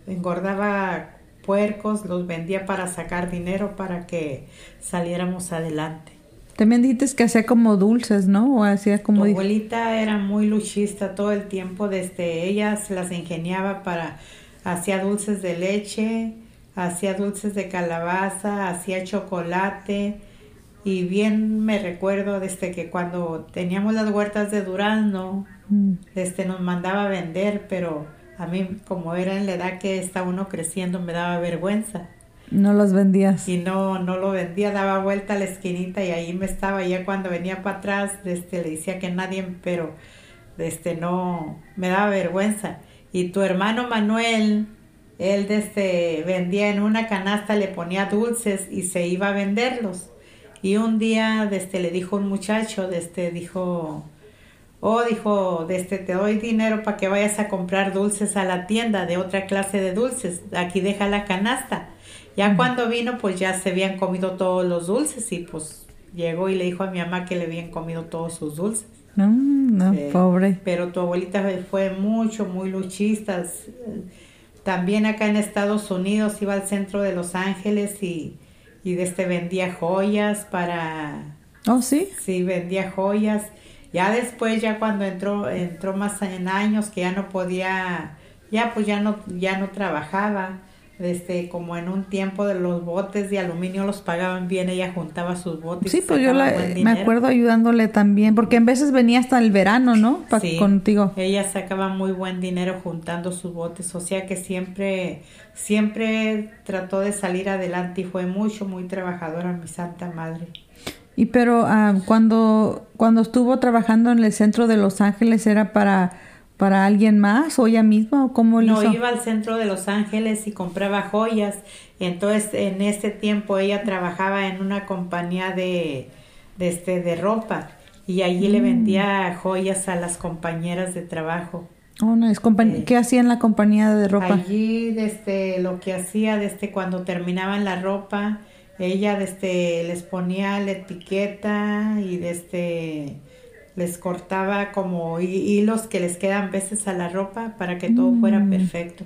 engordaba puercos, los vendía para sacar dinero para que saliéramos adelante. También dijiste que hacía como dulces, ¿no? O hacía como... Tu abuelita era muy luchista todo el tiempo, desde ella se las ingeniaba para, hacía dulces de leche, hacía dulces de calabaza, hacía chocolate y bien me recuerdo desde que cuando teníamos las huertas de durazno. Este nos mandaba a vender, pero a mí como era en la edad que está uno creciendo me daba vergüenza. No los vendías. Y no, no lo vendía, daba vuelta a la esquinita y ahí me estaba. Ya cuando venía para atrás, este, le decía que nadie, pero este, no, me daba vergüenza. Y tu hermano Manuel, él desde, vendía en una canasta, le ponía dulces y se iba a venderlos. Y un día desde, le dijo un muchacho, desde, dijo, oh, dijo, desde, te doy dinero para que vayas a comprar dulces a la tienda de otra clase de dulces. Aquí deja la canasta. Ya cuando vino, pues ya se habían comido todos los dulces y pues llegó y le dijo a mi mamá que le habían comido todos sus dulces. No, no, Eh, pobre. Pero tu abuelita fue mucho, muy luchista. También acá en Estados Unidos iba al centro de Los Ángeles y, y desde vendía joyas para... Oh, sí. Sí, vendía joyas. Ya después, ya cuando entró, entró más en años, que ya no podía, ya pues ya no, ya no trabajaba. Desde como en un tiempo de los botes de aluminio los pagaban bien, ella juntaba sus botes. Sí, y pues yo la- me acuerdo ayudándole también, porque en veces venía hasta el verano, ¿no? Pa- Sí, contigo. Ella sacaba muy buen dinero juntando sus botes, o sea que siempre, siempre trató de salir adelante y fue mucho, muy trabajadora mi santa madre. Y pero ah, cuando cuando estuvo trabajando en el centro de Los Ángeles era para para alguien más o ella misma o cómo lo No hizo. iba al centro de Los Ángeles y compraba joyas, entonces en ese tiempo ella trabajaba en una compañía de, de, este, de ropa y allí Mm. le vendía joyas a las compañeras de trabajo. Oh, Sí. ¿Qué hacía en la compañía de ropa? Allí, desde lo que hacía, desde cuando terminaban la ropa, ella desde les ponía la etiqueta y desde les cortaba como hi- hilos que les quedan veces a la ropa para que todo fuera Mm. perfecto.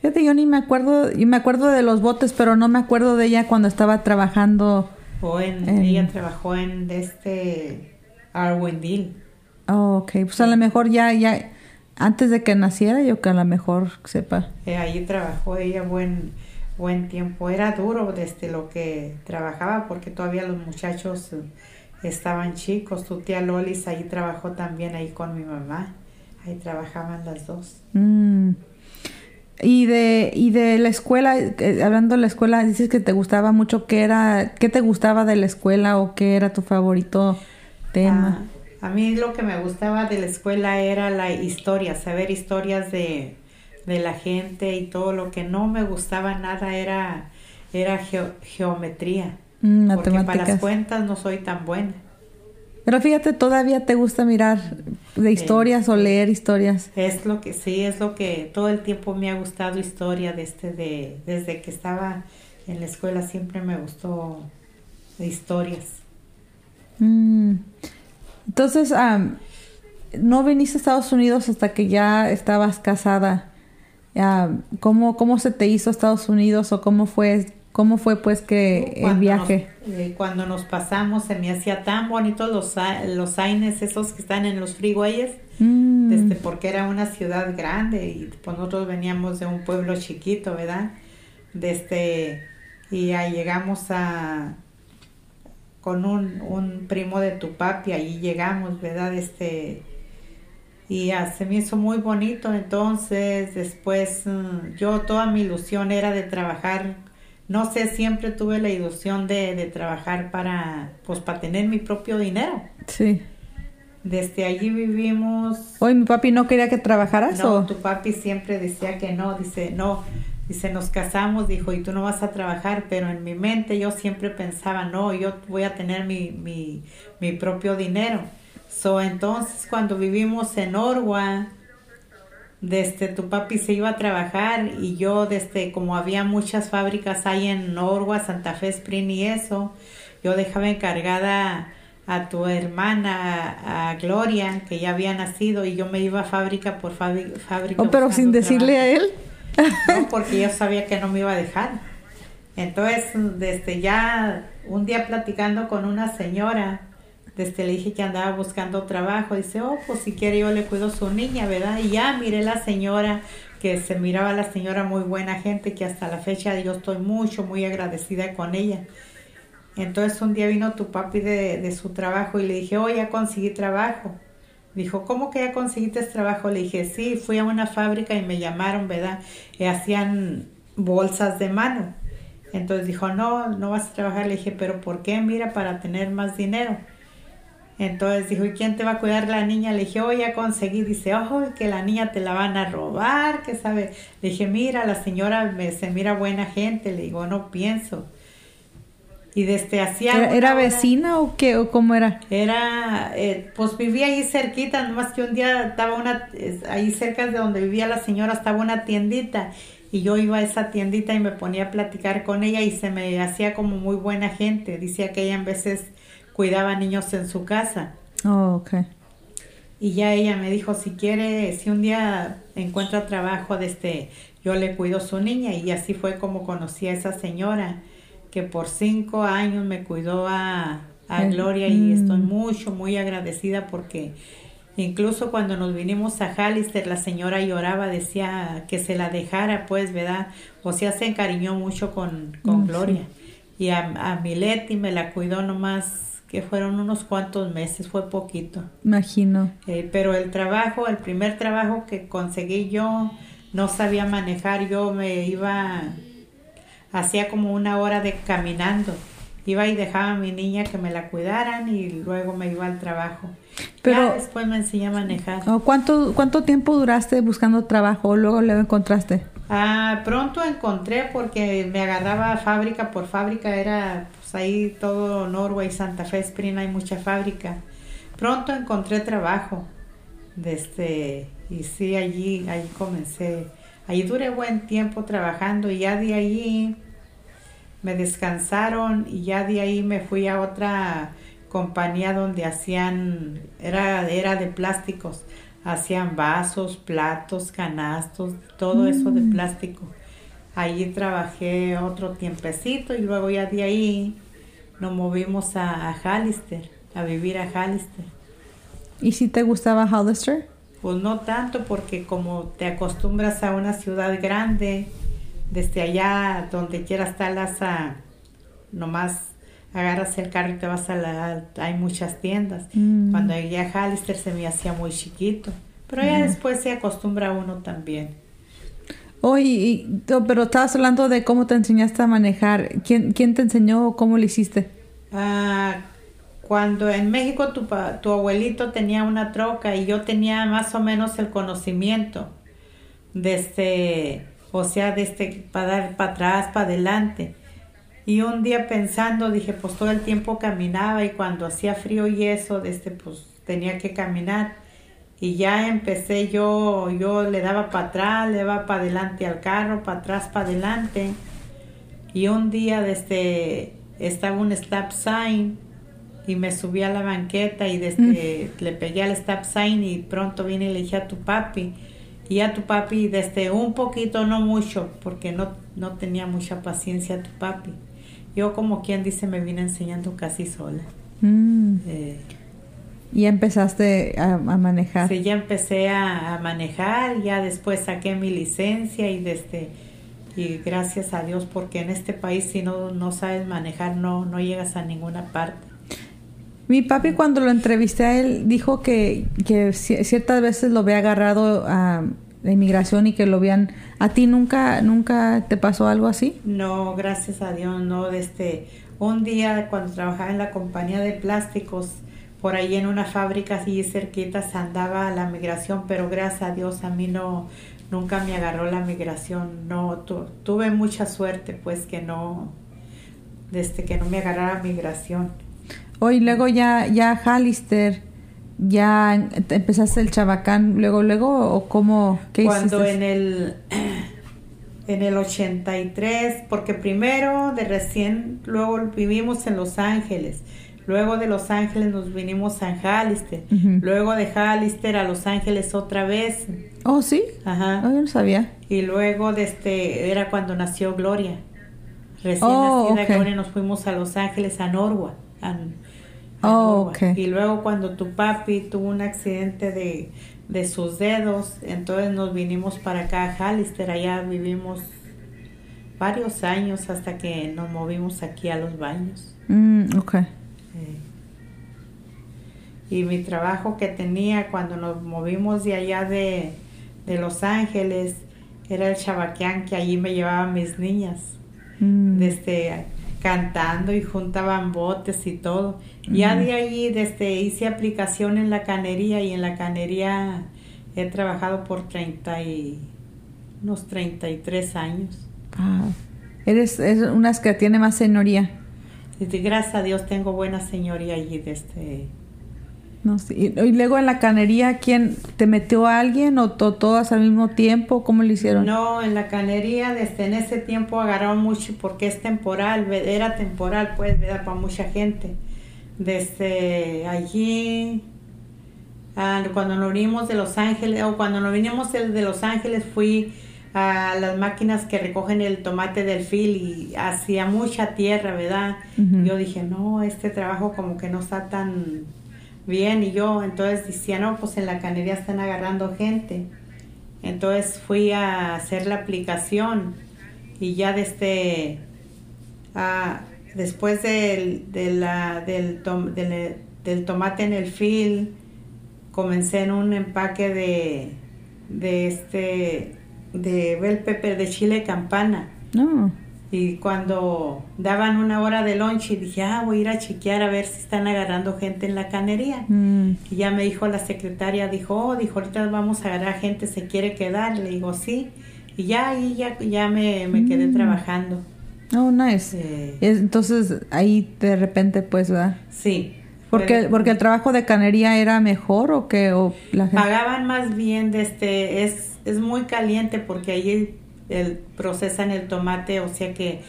Fíjate, yo ni me acuerdo, y me acuerdo de los botes, pero no me acuerdo de ella cuando estaba trabajando. O en, En- ella trabajó en este Arwindale. Oh, ok, pues a lo mejor ya, ya, antes de que naciera, yo que a lo mejor sepa. Eh, allí trabajó ella buen buen tiempo. Era duro desde lo que trabajaba porque todavía los muchachos eh, estaban chicos. Tu tía Lolis ahí trabajó también ahí con mi mamá. Ahí trabajaban las dos. Mm. Y de, y de la escuela, eh, hablando de la escuela, dices que te gustaba mucho, ¿qué era, qué te gustaba de la escuela o qué era tu favorito tema? Ah, a mí lo que me gustaba de la escuela era la historia, saber historias de, de la gente y todo lo que no me gustaba nada era, era geo- geometría. Mm, Porque para las matemáticas. cuentas no soy tan buena. Pero fíjate, todavía te gusta mirar de historias o leer historias. Es lo que sí, es lo que todo el tiempo me ha gustado historia desde, de, desde que estaba en la escuela siempre me gustó historias. Mm. Entonces, no viniste a Estados Unidos hasta que ya estabas casada. ¿Cómo, ¿Cómo se te hizo Estados Unidos o cómo fue, cómo fue pues que el Cuando viaje? nos- eh, cuando nos pasamos se me hacía tan bonito los, los aines esos que están en los freeways, Mm. desde porque era una ciudad grande y pues nosotros veníamos de un pueblo chiquito, ¿verdad? Desde y ahí llegamos a con un, un primo de tu papi, ahí llegamos, ¿verdad? Este y ah, se me hizo muy bonito, entonces después mm, yo toda mi ilusión era de trabajar, no sé, siempre tuve la ilusión de, de trabajar para, pues para tener mi propio dinero. Sí. Desde allí vivimos Hoy mi papi no quería que trabajaras no, o tu papi siempre decía que no, dice, no, dice, nos casamos, dijo, y tú no vas a trabajar, pero en mi mente yo siempre pensaba, no, yo voy a tener mi, mi, mi propio dinero. So, entonces, cuando vivimos en Orwa, desde tu papi se iba a trabajar y yo, desde como había muchas fábricas ahí en Orwa, Santa Fe Spring y eso, yo dejaba encargada a tu hermana, a Gloria, que ya había nacido, y yo me iba fábrica por fábrica. Oh, pero sin decirle a trabajo. él. No, porque yo sabía que no me iba a dejar. Entonces, desde ya, un día platicando con una señora, desde le dije que andaba buscando trabajo, dice, oh, pues si quiere yo le cuido su niña, ¿verdad? Y ya miré la señora, que se miraba la señora muy buena gente, que hasta la fecha yo estoy mucho, muy agradecida con ella. Entonces un día vino tu papi de, de su trabajo y le dije, oh, ya conseguí trabajo. Dijo, ¿cómo que ya conseguiste trabajo? Le dije, sí, fui a una fábrica y me llamaron, ¿verdad? Y hacían bolsas de mano. Entonces dijo, no, no vas a trabajar. Le dije, pero ¿por qué? Mira, para tener más dinero. Entonces dijo, ¿y quién te va a cuidar la niña? Le dije, oh, ya conseguí. Dice, ojo, que la niña te la van a robar, que sabe. Le dije, mira, la señora me, se mira buena gente. Le digo, no pienso. Y desde hacía... ¿Era, era vecina o qué? ¿O cómo era? Era, eh, pues vivía ahí cerquita, nomás que un día estaba una, ahí cerca de donde vivía la señora estaba una tiendita y yo iba a esa tiendita y me ponía a platicar con ella y se me hacía como muy buena gente. Decía que ella en veces cuidaba niños en su casa. Oh, ok. Y ya ella me dijo, si quiere, si un día encuentra trabajo, este, yo le cuido su niña. Y así fue como conocí a esa señora, que por cinco años me cuidó a, a Gloria y estoy mucho, muy agradecida porque incluso cuando nos vinimos a Hallister, la señora lloraba, decía que se la dejara, pues, ¿verdad? O sea, se encariñó mucho con, con Gloria. Y a, a Mileti me la cuidó nomás que fueron unos cuantos meses, fue poquito. Imagino. Eh, pero el trabajo, el primer trabajo que conseguí yo, no sabía manejar, yo me iba, hacía como una hora de caminando. Iba y dejaba a mi niña que me la cuidaran y luego me iba al trabajo. Pero ya después me enseñé a manejar. ¿Cuánto, ¿Cuánto tiempo duraste buscando trabajo o luego lo encontraste? Ah, pronto encontré porque me agarraba fábrica por fábrica, era pues, ahí todo Norway, Santa Fe, Spring, hay mucha fábrica. Pronto encontré trabajo, desde, y sí, allí, allí comencé. Allí duré buen tiempo trabajando y ya de ahí me descansaron y ya de ahí me fui a otra compañía donde hacían, era, era de plásticos, hacían vasos, platos, canastos, todo eso de mm. plástico. Allí trabajé otro tiempecito y luego ya de ahí nos movimos a, a Hallister, a vivir a Hallister. ¿Y si te gustaba Hollister? Pues no tanto porque como te acostumbras a una ciudad grande, desde allá donde quieras estar, a, nomás agarras el carro y te vas a la... hay muchas tiendas. Mm. Cuando llegué a Hallister se me hacía muy chiquito, pero ya después se acostumbra uno también. Oye, pero estabas hablando de cómo te enseñaste a manejar. ¿Quién, quién te enseñó o cómo lo hiciste? Ah, cuando en México tu, tu abuelito tenía una troca y yo tenía más o menos el conocimiento desde, o sea, desde para dar para atrás, para adelante. Y un día pensando, dije, pues todo el tiempo caminaba y cuando hacía frío y eso, desde, pues tenía que caminar y ya empecé yo, yo le daba para atrás, le daba para adelante al carro, para atrás, para adelante. Y un día desde estaba un stop sign y me subí a la banqueta y desde le pegué al stop sign y pronto vine y le dije a tu papi y a tu papi desde un poquito, no mucho, porque no, no tenía mucha paciencia a tu papi. Yo como quien dice me vine enseñando casi sola. Mm. Eh, ¿Y empezaste a, manejar? Sí, ya empecé a, manejar, ya después saqué mi licencia y desde y gracias a Dios porque en este país si no, no sabes manejar no, no llegas a ninguna parte. Mi papi cuando lo entrevisté a él dijo que, que ciertas veces lo había agarrado a la inmigración y que lo habían... ¿A ti nunca, nunca te pasó algo así? No, gracias a Dios, no. Desde un día cuando trabajaba en la compañía de plásticos, por ahí en una fábrica así cerquita se andaba la migración, pero gracias a Dios a mí no, nunca me agarró la migración. No, tuve mucha suerte, pues que no, desde que no me agarrara migración. Hoy luego ya, ya Hallister, ya empezaste el chabacán, luego, luego, o cómo, qué Cuando en el, en el 83, porque primero de recién, luego vivimos en Los Ángeles Luego de Los Ángeles nos vinimos a Hallister. Luego de Hallister a Los Ángeles otra vez. Oh, sí. Ajá. Oh, yo no sabía. Y luego de este, era cuando nació Gloria. Recién oh, nacida Gloria nos fuimos a Los Ángeles, a Norwa. oh, Y luego cuando tu papi tuvo un accidente de, de sus dedos, entonces nos vinimos para acá a Hallister. Allá vivimos varios años hasta que nos movimos aquí a los baños. Mm, okay. Y mi trabajo que tenía cuando nos movimos de allá de, Los Ángeles era el chabaqueán que allí me llevaban mis niñas. Mm. desde cantando y juntaban botes y todo. Ya de ahí desde hice aplicación en la canería y en la canería he trabajado por 30 y unos 33 años. Ah, eres, es unas que tiene más señoría. Gracias a Dios tengo buena señoría allí desde No, sí. y, luego en la canería, ¿quién te metió a alguien o to- todas al mismo tiempo? ¿Cómo lo hicieron? No, en la canería desde en ese tiempo agarraron mucho porque es temporal, era temporal pues, ¿verdad? Para mucha gente. Desde allí, cuando nos vinimos de Los Ángeles, o cuando nos vinimos de, de Los Ángeles fui a las máquinas que recogen el tomate del fil y hacía mucha tierra, ¿verdad? Yo dije, no, este trabajo como que no está tan bien y yo entonces decía, no, pues en la canería están agarrando gente. Entonces fui a hacer la aplicación y ya desde ah, después del, de la- del, tom- del, del tomate en el fil comencé en un empaque de, de este de bell pepper de chile campana No. y cuando daban una hora de lunch y dije ah voy a ir a chequear a ver si están agarrando gente en la canería Mm. y ya me dijo la secretaria, dijo, oh, dijo, ahorita vamos a agarrar gente, se quiere quedar. Le digo, sí. Y ya ahí ya, ya me, me quedé Mm. trabajando. Oh, nice. Eh, Es- Entonces ahí de repente, pues, ¿verdad? sí. Porque, Pero porque el trabajo de canería era mejor o que o la gente... Pagaban más bien, de este, es, es muy caliente porque ahí el, procesan el tomate, o sea que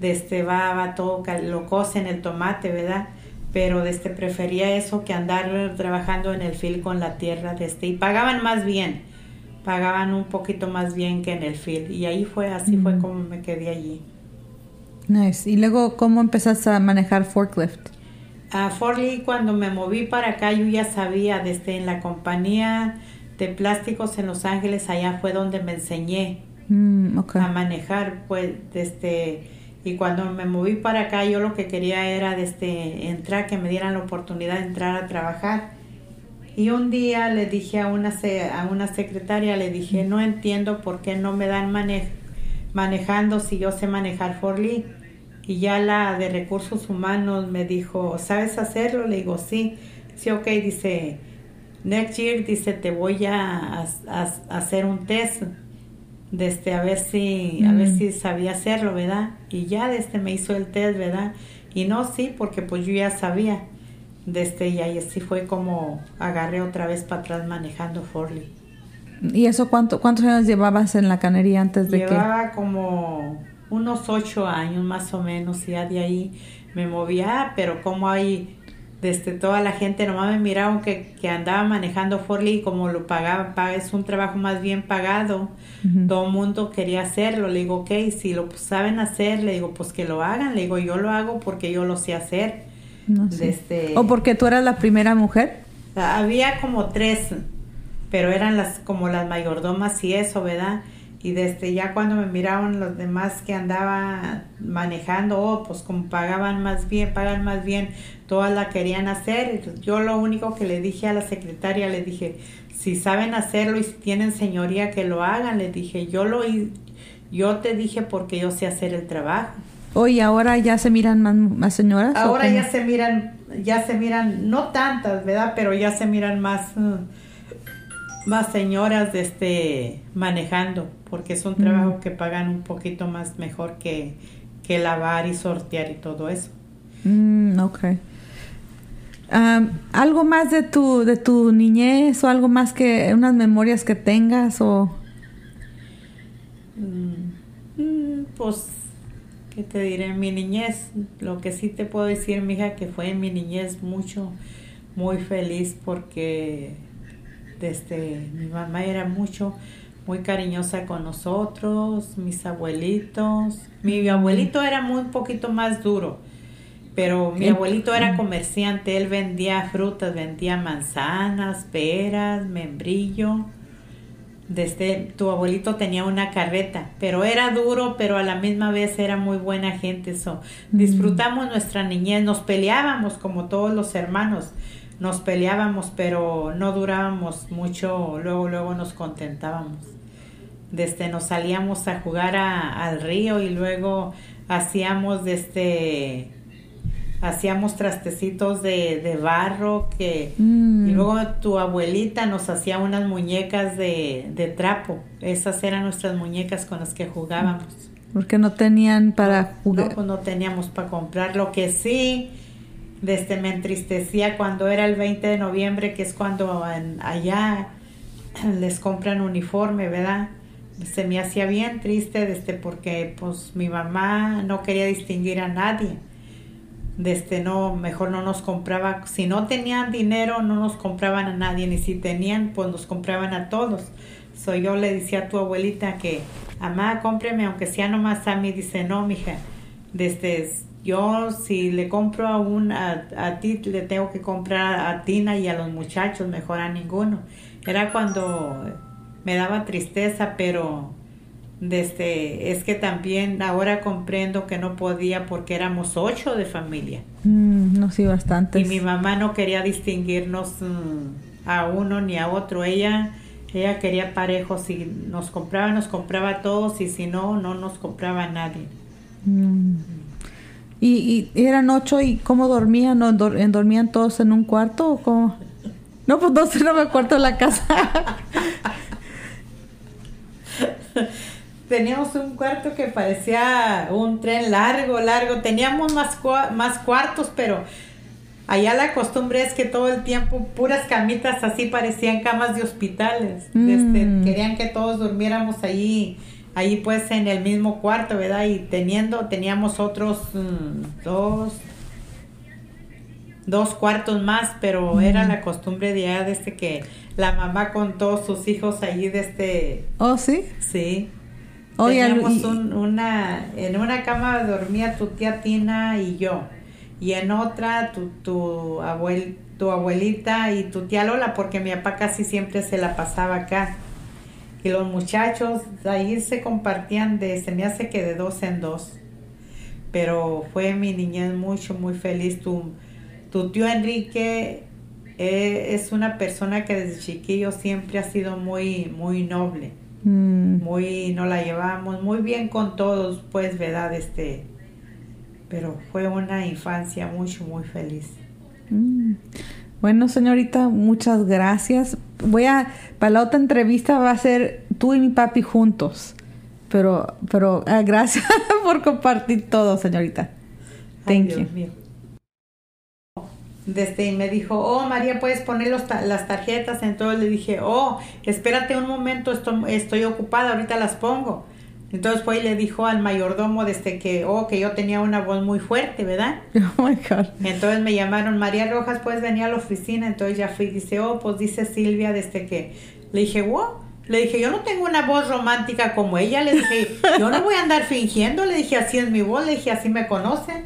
desde va, va todo, lo cocen el tomate, ¿verdad? Pero desde prefería eso que andar trabajando en el fil con la tierra, desde, y pagaban más bien, pagaban un poquito más bien que en el fil, y ahí fue, así fue como me quedé allí. Nice. Y luego, ¿cómo empezaste a manejar forklift? A Forley cuando me moví para acá yo ya sabía desde en la compañía de plásticos en Los Ángeles allá fue donde me enseñé Mm, a manejar pues desde y cuando me moví para acá yo lo que quería era desde entrar que me dieran la oportunidad de entrar a trabajar. Y un día le dije a una a una secretaria le dije no entiendo por qué no me dan mane- manejando si yo sé manejar Forley y ya la de recursos humanos me dijo sabes hacerlo le digo sí sí ok dice next year dice te voy a, a- a- hacer un test desde a ver si a ver Mm. si sabía hacerlo verdad y ya desde me hizo el test verdad y no sí porque pues yo ya sabía. Desde y ahí así fue como agarré otra vez para atrás manejando Forley. ¿Y eso cuánto, cuántos años llevabas en la canería antes de Llevaba como unos ocho años más o menos, y ya de ahí me movía, pero como ahí desde toda la gente nomás me miraban que, que andaba manejando Forley y como lo pagaba, pa- es un trabajo más bien pagado, todo el mundo quería hacerlo, le digo, ok, si lo saben hacer, le digo, pues que lo hagan, le digo, yo lo hago porque yo lo sé hacer. No sé. Desde- ¿O porque tú eras la primera mujer? Había como tres, pero eran las como las mayordomas y eso, ¿verdad? Y desde ya cuando me miraban los demás que andaba manejando, oh, pues como pagaban más bien, pagan más bien, todas la querían hacer. Yo lo único que le dije a la secretaria, le dije, si saben hacerlo y si tienen señoría que lo hagan, le dije, yo lo yo te dije porque yo sé hacer el trabajo. Oye, ahora ya se miran más, más señoras. Ahora ya se miran, ya se miran, no tantas, ¿verdad? Pero ya se miran más, mm, más señoras de este manejando, porque es un trabajo Mm. que pagan un poquito más mejor que, que lavar y sortear y todo eso. Mm, ok. ¿Algo más de tu, de tu niñez o algo más que unas memorias que tengas o... Mm, mm, pues, ¿qué te diré? Mi niñez, lo que sí te puedo decir, mija, que fue en mi niñez mucho, muy feliz porque desde mi mamá era mucho, muy cariñosa con nosotros, mis abuelitos. Mi abuelito era muy poquito más duro, pero mi El- abuelito era comerciante, él vendía frutas, vendía manzanas, peras, membrillo. Desde tu abuelito tenía una carreta, pero era duro, pero a la misma vez era muy buena gente. So, disfrutamos nuestra niñez, nos peleábamos como todos los hermanos, nos peleábamos, pero no durábamos mucho, luego luego nos contentábamos. desde nos salíamos a jugar a- al río y luego hacíamos desde hacíamos trastecitos de, de barro que Mm. y luego tu abuelita nos hacía unas muñecas de, de trapo esas eran nuestras muñecas con las que jugábamos Porque no tenían para no, jugar. pues no teníamos para comprar. Lo que sí, desde me entristecía cuando era el 20 de noviembre, que es cuando allá les compran uniforme, ¿verdad? Se me hacía bien triste desde porque pues mi mamá no quería distinguir a nadie. Desde no, mejor no nos compraba, si no tenían dinero no nos compraban a nadie, ni si tenían pues nos compraban a todos. So yo le decía a tu abuelita que, mamá, cómpreme aunque sea nomás a mí. Dice, no, mija, desde yo si le compro a un, a, a ti le tengo que comprar a Tina y a los muchachos, mejor a ninguno. Era cuando me daba tristeza, pero desde, es que también ahora comprendo que no podía porque éramos ocho de familia. Mm, no, sí, bastante. Y mi mamá no quería distinguirnos mm, a uno ni a otro. Ella, ella quería parejos. Si nos compraba, nos compraba a todos. Y si no, no nos compraba a nadie. Mm. ¿Y, y eran ocho y cómo dormían? ¿O dor- ¿Dormían todos en un cuarto o cómo? No, pues no sé, no me acuerdo de la casa. Teníamos un cuarto que parecía un tren largo, largo. Teníamos más, cua- más cuartos, pero allá la costumbre es que todo el tiempo puras camitas así parecían camas de hospitales. Mm. Este, querían que todos durmiéramos allí, allí pues en el mismo cuarto, ¿verdad? Y teniendo, teníamos otros mm, dos, dos cuartos más, pero era la costumbre de allá desde que la mamá con todos sus hijos allí desde, ¿Oh, sí? sí. Oye, Teníamos y- un- una, en una cama dormía tu tía Tina y yo, y en otra tu, tu, abuel, tu abuelita y tu tía Lola, porque mi papá casi siempre se la pasaba acá. Y los muchachos ahí se compartían de, se me hace que de dos en dos. Pero fue mi niñez mucho, muy feliz. Tu, tu tío Enrique eh, es una persona que desde chiquillo siempre ha sido muy, muy noble Mm, muy nos la llevamos muy bien con todos pues verdad este pero fue una infancia mucho muy feliz mm. Bueno, señorita, muchas gracias. Voy a, para la otra entrevista va a ser tú y mi papi juntos. Pero, pero ah, gracias por compartir todo, señorita. Ay, Thank Dios you. mío. Desde y me dijo, oh María, puedes poner los ta- las tarjetas. Entonces le dije, oh, espérate un momento, estoy, estoy ocupada, ahorita las pongo. Entonces fue y le dijo al mayordomo desde que, oh, que yo tenía una voz muy fuerte, ¿verdad? Oh my God. Entonces me llamaron, María Rojas, puedes venir a la oficina. Entonces ya fui, dice, oh, pues dice Silvia, desde que le dije, wow. Le dije, yo no tengo una voz romántica como ella. Le dije, yo no voy a andar fingiendo. Le dije, así es mi voz. Le dije, así me conocen.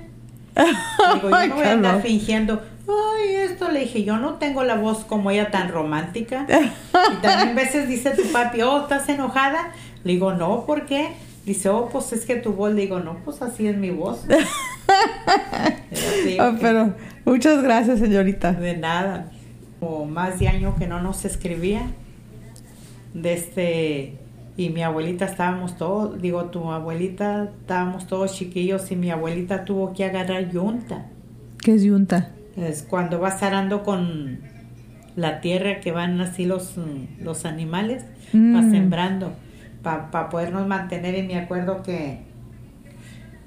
Digo, yo no voy a andar fingiendo. Ay, esto le dije, yo no tengo la voz como ella tan romántica. Y también veces dice tu papi, oh, ¿estás enojada? Le digo, no, ¿por qué? Dice, oh, pues es que tu voz. Le digo, no, pues así es mi voz. Oh, que- pero muchas gracias, señorita. de nada. O más de año que no nos escribía. Desde y mi abuelita estábamos todos, digo, tu abuelita estábamos todos chiquillos y mi abuelita tuvo que agarrar yunta. ¿Qué es yunta? Es cuando vas arando con la tierra que van así los, los animales, Mm. va sembrando, para podernos mantener. Y me acuerdo que,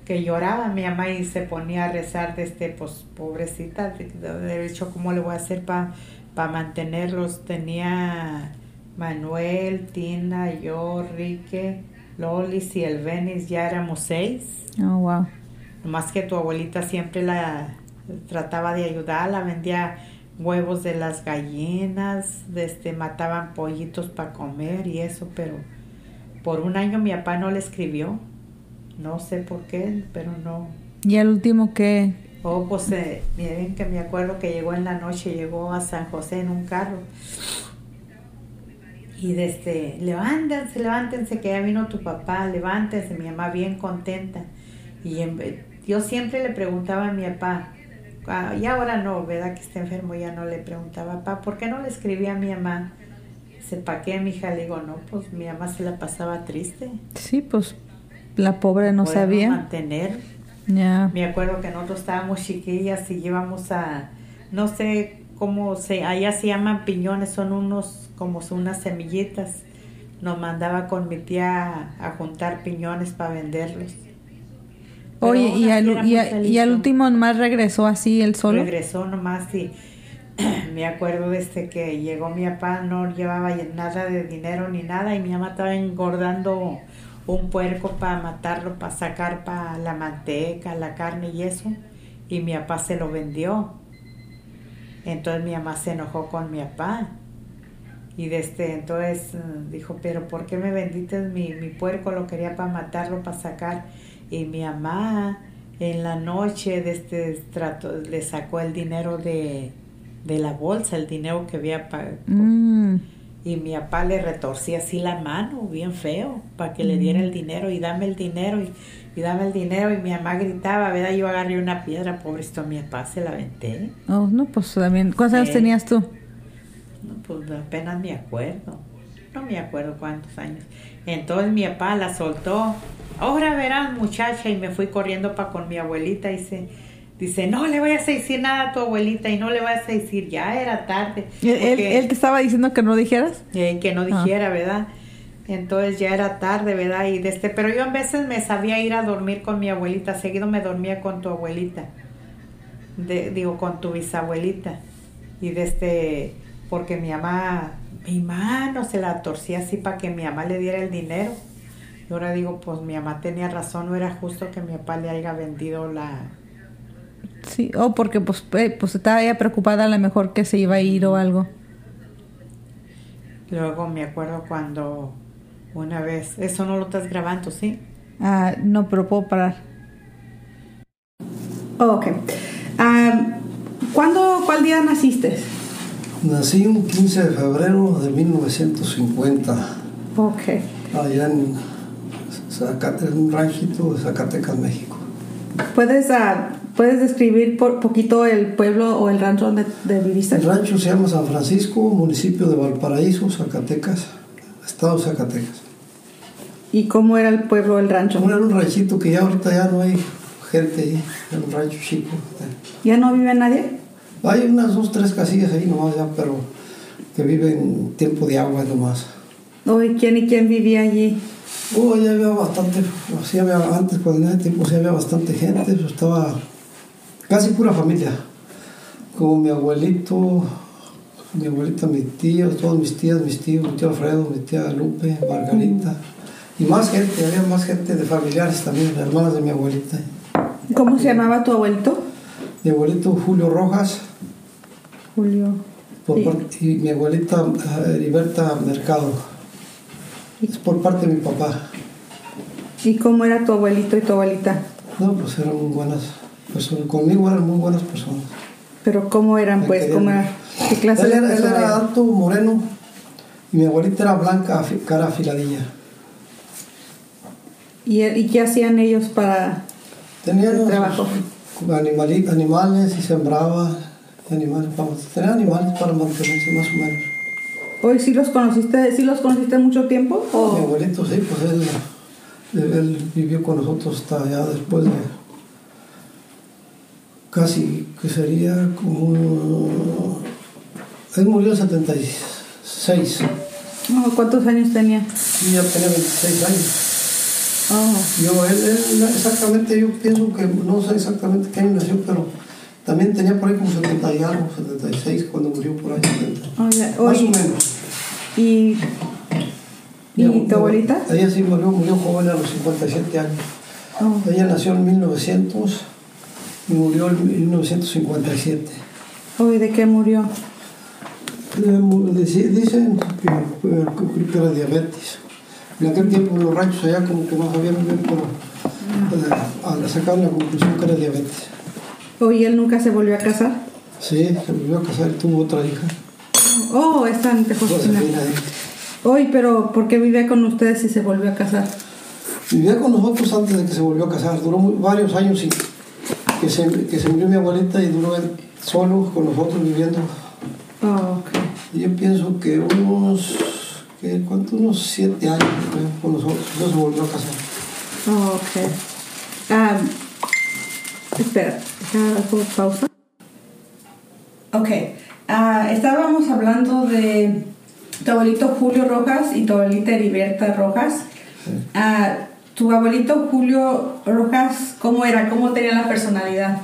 que lloraba mi mamá y se ponía a rezar de este, pues pobrecita, de, de hecho, ¿cómo le voy a hacer para mantenerlos? Tenía Manuel, Tina, yo, Rique, Lolis y el Venis, ya éramos seis. Oh, wow. Más que tu abuelita siempre la trataba de ayudarla, vendía huevos de las gallinas, este, mataban pollitos para comer y eso, pero por un año mi papá no le escribió. No sé por qué, pero no. ¿Y el último qué? Oh, pues eh, miren que me acuerdo que llegó en la noche, llegó a San José en un carro. Y desde, levántense, levántense, que ya vino tu papá, levántense, mi mamá bien contenta. Y en ve- yo siempre le preguntaba a mi papá, ah, y ahora no, ¿verdad? Que está enfermo, ya no le preguntaba, papá, ¿por qué no le escribí a mi mamá? Dice, ¿para qué, mija? Le digo, no, pues mi mamá se la pasaba triste. Sí, pues la pobre no Podemos sabía. mantener. Ya. Me acuerdo que nosotros estábamos chiquillas y íbamos a, no sé cómo se, allá se llaman piñones, son unos, como son unas semillitas. Nos mandaba con mi tía a juntar piñones para venderlos. Pero Oye, y al, y, a- y último más regresó así él solo. Regresó nomás y me acuerdo desde que llegó mi papá, no llevaba nada de dinero ni nada y mi mamá estaba engordando un puerco para matarlo, para sacar para la manteca, la carne y eso. Y mi papá se lo vendió. Entonces mi mamá se enojó con mi papá. Y desde entonces eh, dijo, pero ¿por qué me vendiste mi, mi puerco? Lo quería para matarlo, para sacar. Y mi mamá en la noche desde trató, le sacó el dinero de, de la bolsa, el dinero que había pagado. Mm, Y mi papá le retorcía así la mano, bien feo, para que le diera el dinero y dame el dinero y, y dame el dinero. Y mi mamá gritaba, ¿verdad? Yo agarré una piedra, pobrecito, mi papá se la aventé. Oh, no, pues también. ¿Cuántos años tenías tú? No, pues apenas me acuerdo. No me acuerdo cuántos años. Entonces mi papá la soltó. Ahora verás, muchacha, y me fui corriendo para con mi abuelita y se dice, no le vayas a decir nada a tu abuelita y no le vayas a decir, ya era tarde. ¿Él, te estaba diciendo que no dijeras? eh, que no Ah. dijera, ¿verdad? Entonces ya era tarde, ¿verdad? Y desde, pero yo a veces me sabía ir a dormir con mi abuelita, seguido me dormía con tu abuelita, de, digo, con tu bisabuelita. Y desde, porque mi mamá, mi mano se la torcía así para que mi mamá le diera el dinero. Y ahora digo, pues mi mamá tenía razón, no era justo que mi papá le haya vendido la... Sí, o porque pues, eh, pues estaba ella preocupada a lo mejor que se iba a ir o algo. Luego me acuerdo cuando una vez, eso no lo estás grabando, ¿sí? Ah, no, pero puedo parar. Oh, ok. Ah, ¿cuándo, ¿Cuál día naciste? Nací un 15 de febrero de 1950, Ok. allá en, Zacate- en un ranchito de Zacatecas, México. ¿Puedes, ah, ¿puedes describir por poquito el pueblo o el rancho donde, donde viviste? El rancho se llama San Francisco, municipio de Valparaíso, Zacatecas, estado de Zacatecas. ¿Y cómo era el pueblo o el rancho? Era un ranchito que ya ahorita ya no hay gente ahí, era un rancho chico. ¿Ya no vive nadie? Hay unas dos, tres casillas ahí nomás ya, pero que viven en tiempo de agua nomás. ¿O y quién y quién vivía allí? Oh, ya había bastante, sí había, antes cuando en ese tiempo sí había bastante gente, pues estaba casi pura familia. Como mi abuelito, mi abuelita, mis tíos, todos mis tías, mis tíos, mi tío Alfredo, mi tía Lupe, Margarita. Y más gente, había más gente de familiares también, hermanas de mi abuelita. ¿Cómo se llamaba tu abuelito? Mi abuelito Julio Rojas Julio. por Sí. parte- y mi abuelita eh, Heriberta Mercado. Es por parte de mi papá. ¿Y cómo era tu abuelito y tu abuelita? No, pues eran muy buenas personas. Conmigo eran muy buenas personas. Pero cómo eran, Me pues, cómo era, qué clase él de era, él era alto, moreno, y mi abuelita era blanca, cara afiladilla. ¿Y, y qué hacían ellos para Tenía el los- trabajo? animales y sembraba animales para, tenía animales para mantenerse más o menos. ¿Hoy sí los conociste, sí los conociste mucho tiempo? Mi ¿O abuelito sí, pues él, él- vivió con nosotros hasta allá después de casi que sería como... Él murió en 76 no, cuántos años tenía? y ya tenía 26 años. Oh, Yo, él, él, exactamente, yo pienso que no sé exactamente qué año nació, pero también tenía por ahí como 70 y algo, 76 cuando murió por ahí. 70. oye, Más o menos. ¿y, ¿y abu- tu abuelita? Ella sí murió, murió joven a los 57 años. Oh, Ella nació en 1900 y murió en 1957. oye, ¿de qué murió? Mu- dice- Dicen que, era diabetes. En aquel tiempo los ranchos allá como que no sabían bien, pero eh, al sacar la conclusión que era diabetes. Oye, ¿él nunca se volvió a casar? Sí, se volvió a casar y tuvo otra hija. Oh, esta en eh. Oye, pero ¿por qué vivía con ustedes si se volvió a casar? Vivía con nosotros antes de que se volvió a casar. Duró varios años sin que se, que se murió mi abuelita y duró solo con nosotros viviendo. Oh, ok. Y yo pienso que unos ¿qué? ¿cuánto? Unos siete años con nosotros. Luego se volvió a casar. Oh, ok. Ah, espera, hago pausa. Ok. Ah, estábamos hablando de tu abuelito Julio Rojas y tu abuelita Heriberta Rojas. Ah, tu abuelito Julio Rojas, ¿cómo era? ¿Cómo tenía la personalidad?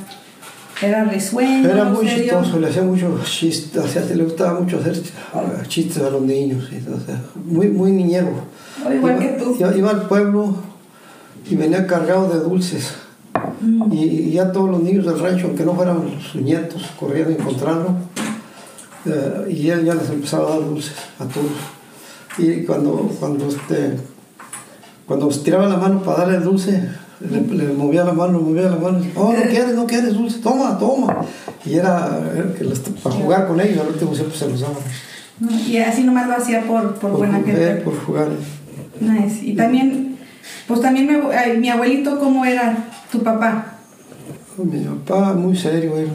¿Era risueño? Era muy serio? chistoso, le hacía muchos chistes, le gustaba mucho hacer chistes a los niños. o sea, muy, muy niñero. Oh, igual iba, que tú. Iba, iba al pueblo y venía cargado de dulces. Mm. Y, y ya todos los niños del rancho, aunque no fueran sus nietos, corrían a encontrarlo. Eh, y él ya les empezaba a dar dulces a todos. Y cuando, cuando, este, cuando estiraba la mano para darle el dulce, le, le movía la mano, le movía la mano. Oh, no quieres, no quieres dulce, toma, toma. Y era, era que les- para jugar con ellos, al último siempre se los daban. No, Y así nomás lo hacía por, por, Por, buena jugar, gente. por jugar. Nice. Y también, pues también mi, abue- ay, mi abuelito, ¿cómo era tu papá? Mi papá muy serio, era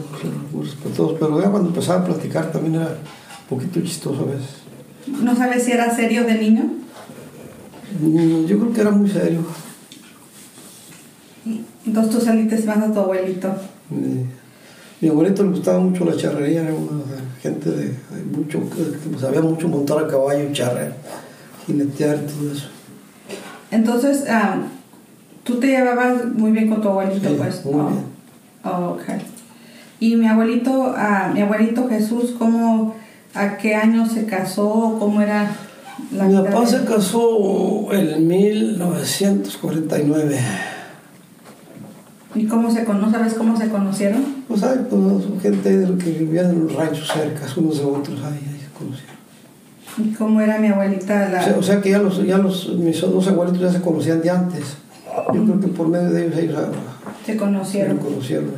muy respetuoso, pero ya cuando empezaba a platicar también era un poquito chistoso a veces. ¿No sabes si era serio de niño? Mm, Yo creo que era muy serio. Entonces tú saliste más a tu abuelito. Mi, mi abuelito le gustaba mucho la charrería, era una gente de, de mucho, que sabía mucho montar a caballo, charrear, jinetear y todo eso. Entonces, ah, tú te llevabas muy bien con tu abuelito, Sí, pues. muy Oh. bien. Oh, ok. Y mi abuelito, ah, mi abuelito Jesús, ¿cómo, a qué año se casó? ¿Cómo era la Mi papá de- se casó en 1949. ¿Y cómo se conoce? ¿Sabes cómo se conocieron? Pues hay pues, gente de que vivían en los ranchos cercas, unos de otros, ahí, ahí se conocieron. ¿Y cómo era mi abuelita? La... O sea, o sea que ya, los, ya los, mis dos abuelitos ya se conocían de antes. Yo creo que por medio de ellos ellos se se conocieron. conocieron.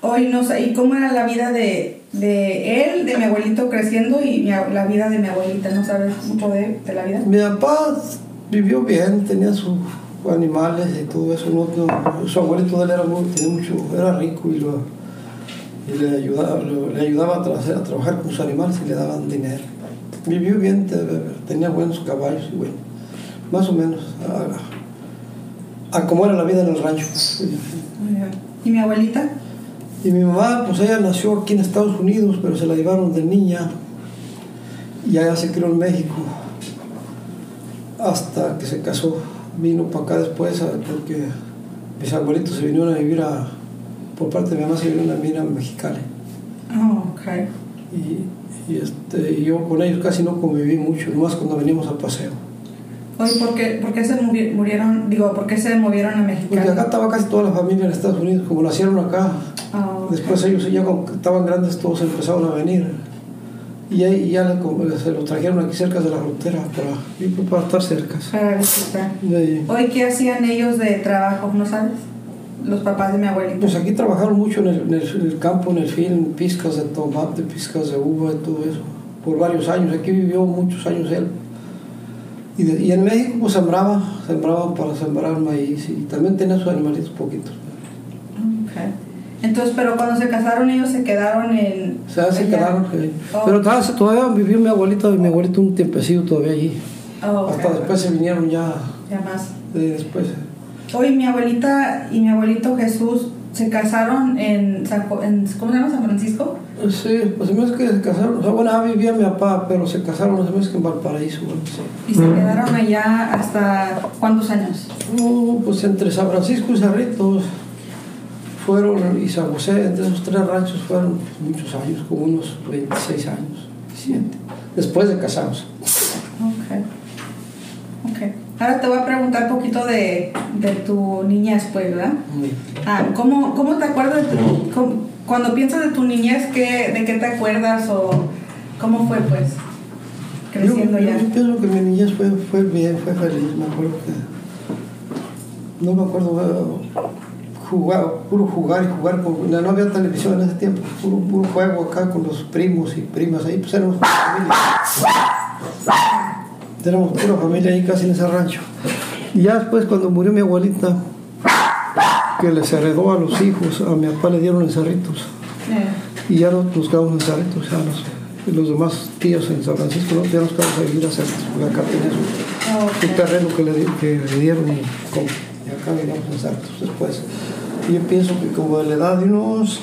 Hoy no sé, ¿y cómo era la vida de, de él, de mi abuelito creciendo y mi la vida de mi abuelita? ¿No sabes mucho de, de la vida? Mi papá vivió bien, tenía sus animales y todo eso. no- no- su abuelito de él era, muy, tenía mucho, era rico y, lo, y le, ayudaba, lo- le ayudaba a, tra- a trabajar con sus animales y le daban dinero. Vivió bien, te- tenía buenos caballos y bueno, más o menos a, a cómo era la vida en el rancho. ¿Y mi abuelita? Y mi mamá, pues ella nació aquí en Estados Unidos, pero se la llevaron de niña y allá se crió en México hasta que se casó. Vino para acá después a- porque mis abuelitos se vinieron a vivir a, por parte de mi mamá se vinieron a vivir a Mexicali. Oh, ok. Y, y, este, y yo con ellos casi no conviví mucho, nomás cuando venimos a paseo. Oye, ¿por qué, por qué se murieron? Digo, ¿por qué se movieron a México? Porque acá estaba casi toda la familia en Estados Unidos, como nacieron acá. Oh, ok. Después ellos ya cuando estaban grandes todos empezaron a venir. Y ahí ya se los trajeron aquí cerca de la frontera para, pues para estar cerca. Para visitar. Hoy, ¿qué hacían ellos de trabajo? ¿No sabes? Los papás de mi abuelita. Pues aquí trabajaron mucho en el, en el- en el campo, en el film, pizcas de tomate, pizcas de uva y todo eso. Por varios años. Aquí vivió muchos años él. Y, de- y en México pues sembraba, sembraba para sembrar maíz y también tenía sus animalitos poquitos. Ok. Entonces, pero cuando se casaron ellos se quedaron en... O sea, se allá? quedaron. eh. Oh. Pero todavía, todavía vivió mi abuelita y mi abuelito un tiempecillo todavía allí. Oh, ok. Hasta después se vinieron ya, Ya más. eh, después. Hoy mi abuelita y mi abuelito Jesús se casaron en, San, en ¿cómo se llama? San Francisco. Sí, pues se me hace que se casaron. O sea, bueno, ah, vivía mi papá, pero se casaron, se me que en Valparaíso. Bueno, sí. Y se quedaron allá hasta ¿cuántos años? Pues entre San Francisco y Cerritos fueron, y San José, entre esos tres ranchos fueron muchos años, como unos 26 años, 27, después de casados. Ok. Ok. Ahora te voy a preguntar un poquito de, de tu niñez, pues, ¿verdad? Ah, ¿cómo, ¿Cómo te acuerdas de tu... cómo- cuando piensas de tu niñez, ¿qué, ¿de qué te acuerdas o cómo fue, pues, creciendo yo, ya? Yo pienso que mi niñez fue, fue bien, fue feliz, me acuerdo que... No me acuerdo, jugar, puro jugar y jugar, con, no, no había televisión en ese tiempo, puro, puro juego acá con los primos y primas ahí, pues éramos familia. Éramos pura familia ahí casi en ese rancho. Y ya después cuando murió mi abuelita, que les heredó a los hijos, a mi papá le dieron encerritos. Y ya no nos quedamos en Cerritos, ya nos, los demás tíos en San Francisco, ¿no? ya nos quedamos a vivir a Cerritos, porque acá tenía su, un ok. terreno que le, que le dieron y, y acá vivíamos en Cerritos después. Yo pienso que como de la edad de unos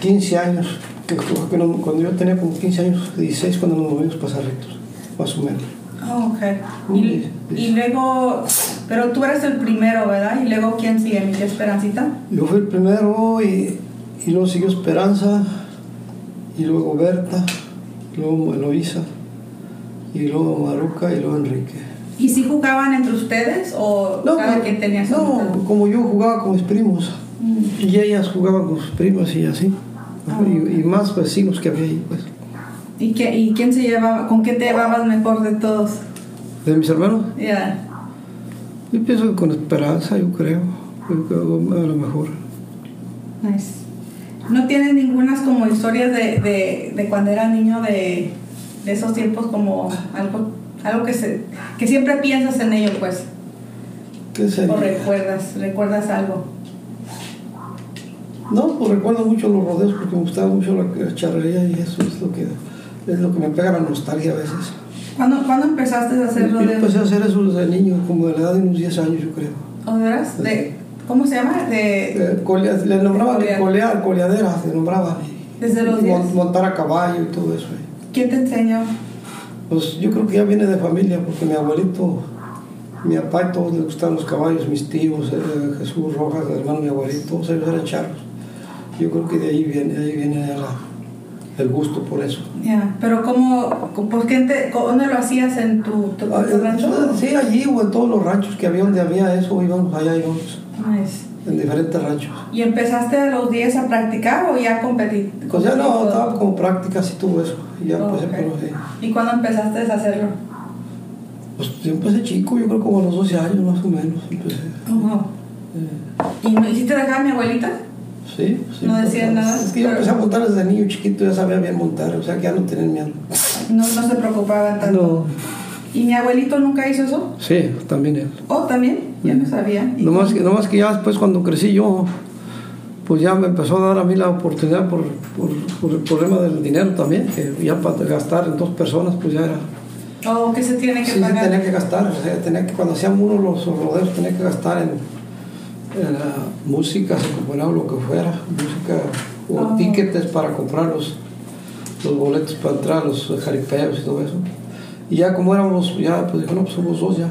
15 años, que, que no- cuando yo tenía como 15 años, 16, cuando nos movimos para Cerritos, más o menos. Oh, ok. Y, y luego, pero tú eres el primero, ¿verdad? Y luego, ¿quién sigue? ¿Mi Esperancita? Yo fui el primero y, y luego siguió Esperanza, y luego Berta, y luego Eloísa, y luego Maruca, y luego Enrique. ¿Y si jugaban entre ustedes o cada pero- quien tenía su no, como yo jugaba con mis primos, Mm. y ellas jugaban con sus primos y así. Ah. Y, y más vecinos que había ahí, pues. ¿Y, qué, ¿Y quién se llevaba, con quién te llevabas mejor de todos? De mis hermanos, Ya. yo pienso que con Esperanza, yo creo, yo creo a lo mejor. Nice. ¿No tienes ningunas como historias de, de, de cuando era niño de, de esos tiempos como algo, algo que, se, que siempre piensas en ello, pues? ¿Qué sería? ¿O recuerdas, recuerdas algo? No, pues recuerdo mucho los rodeos porque me gustaba mucho la charrería y eso es lo que, es lo que me pega la nostalgia a veces. ¿Cuándo, ¿cuándo empezaste a hacer Yo rodeos? empecé a hacer eso desde niño, como de la edad de unos 10 años, yo creo. ¿O de veras? De, ¿Cómo se llama? De, Eh, colea- le nombraban De de colear, coleadera, se nombraba. Desde los y mon- 10. Montar a caballo y todo eso. ¿Quién te enseñó? Pues yo creo que ya viene de familia, porque mi abuelito, mi papá y todos les gustaban los caballos, mis tíos, eh, Jesús Rojas, el hermano de mi abuelito, todos ellos eran charros. Yo creo que de ahí viene, de ahí viene la- el gusto por eso. Ya, pero ¿cómo, por qué te, ¿dónde lo hacías en tu, tu, Ah, tu rancho? Sí, allí o en todos los ranchos que había donde había eso, íbamos allá, íbamos, Nice. En diferentes ranchos. ¿Y empezaste a los 10 a practicar o ya competir? Pues ya no, estaba como prácticas y todo eso. Y ya Oh, empecé ok. por así. ¿Y cuándo empezaste a hacerlo? Pues yo empecé chico, yo creo como a los 12 años más o menos. Empecé. Oh, wow. Eh, ¿Y, no- sí te dejaba mi abuelita? sí, sí. No decían pues, nada, Es que yo empecé a montar desde niño chiquito, ya sabía bien montar, o sea que ya no tenía miedo. No, no se preocupaban tanto. ¿Y mi abuelito nunca hizo eso? Sí, también él. Oh, también. Ya no sabía. ¿Y Nomás que, nomás que ya después cuando crecí yo, pues ya me empezó a dar a mí la oportunidad por, por, por el problema del dinero también, que ya para gastar en dos personas, pues ya era. Oh, ¿qué se tiene que Sí, se tenía que gastar, o sea, tenía que, cuando hacían uno los rodeos tenía que gastar en, música, se compraba lo que fuera, música o Oh. tickets para comprar los, los boletos para entrar, los jaripeos y todo eso. Y ya como éramos, ya pues dijo, no, pues somos dos ya.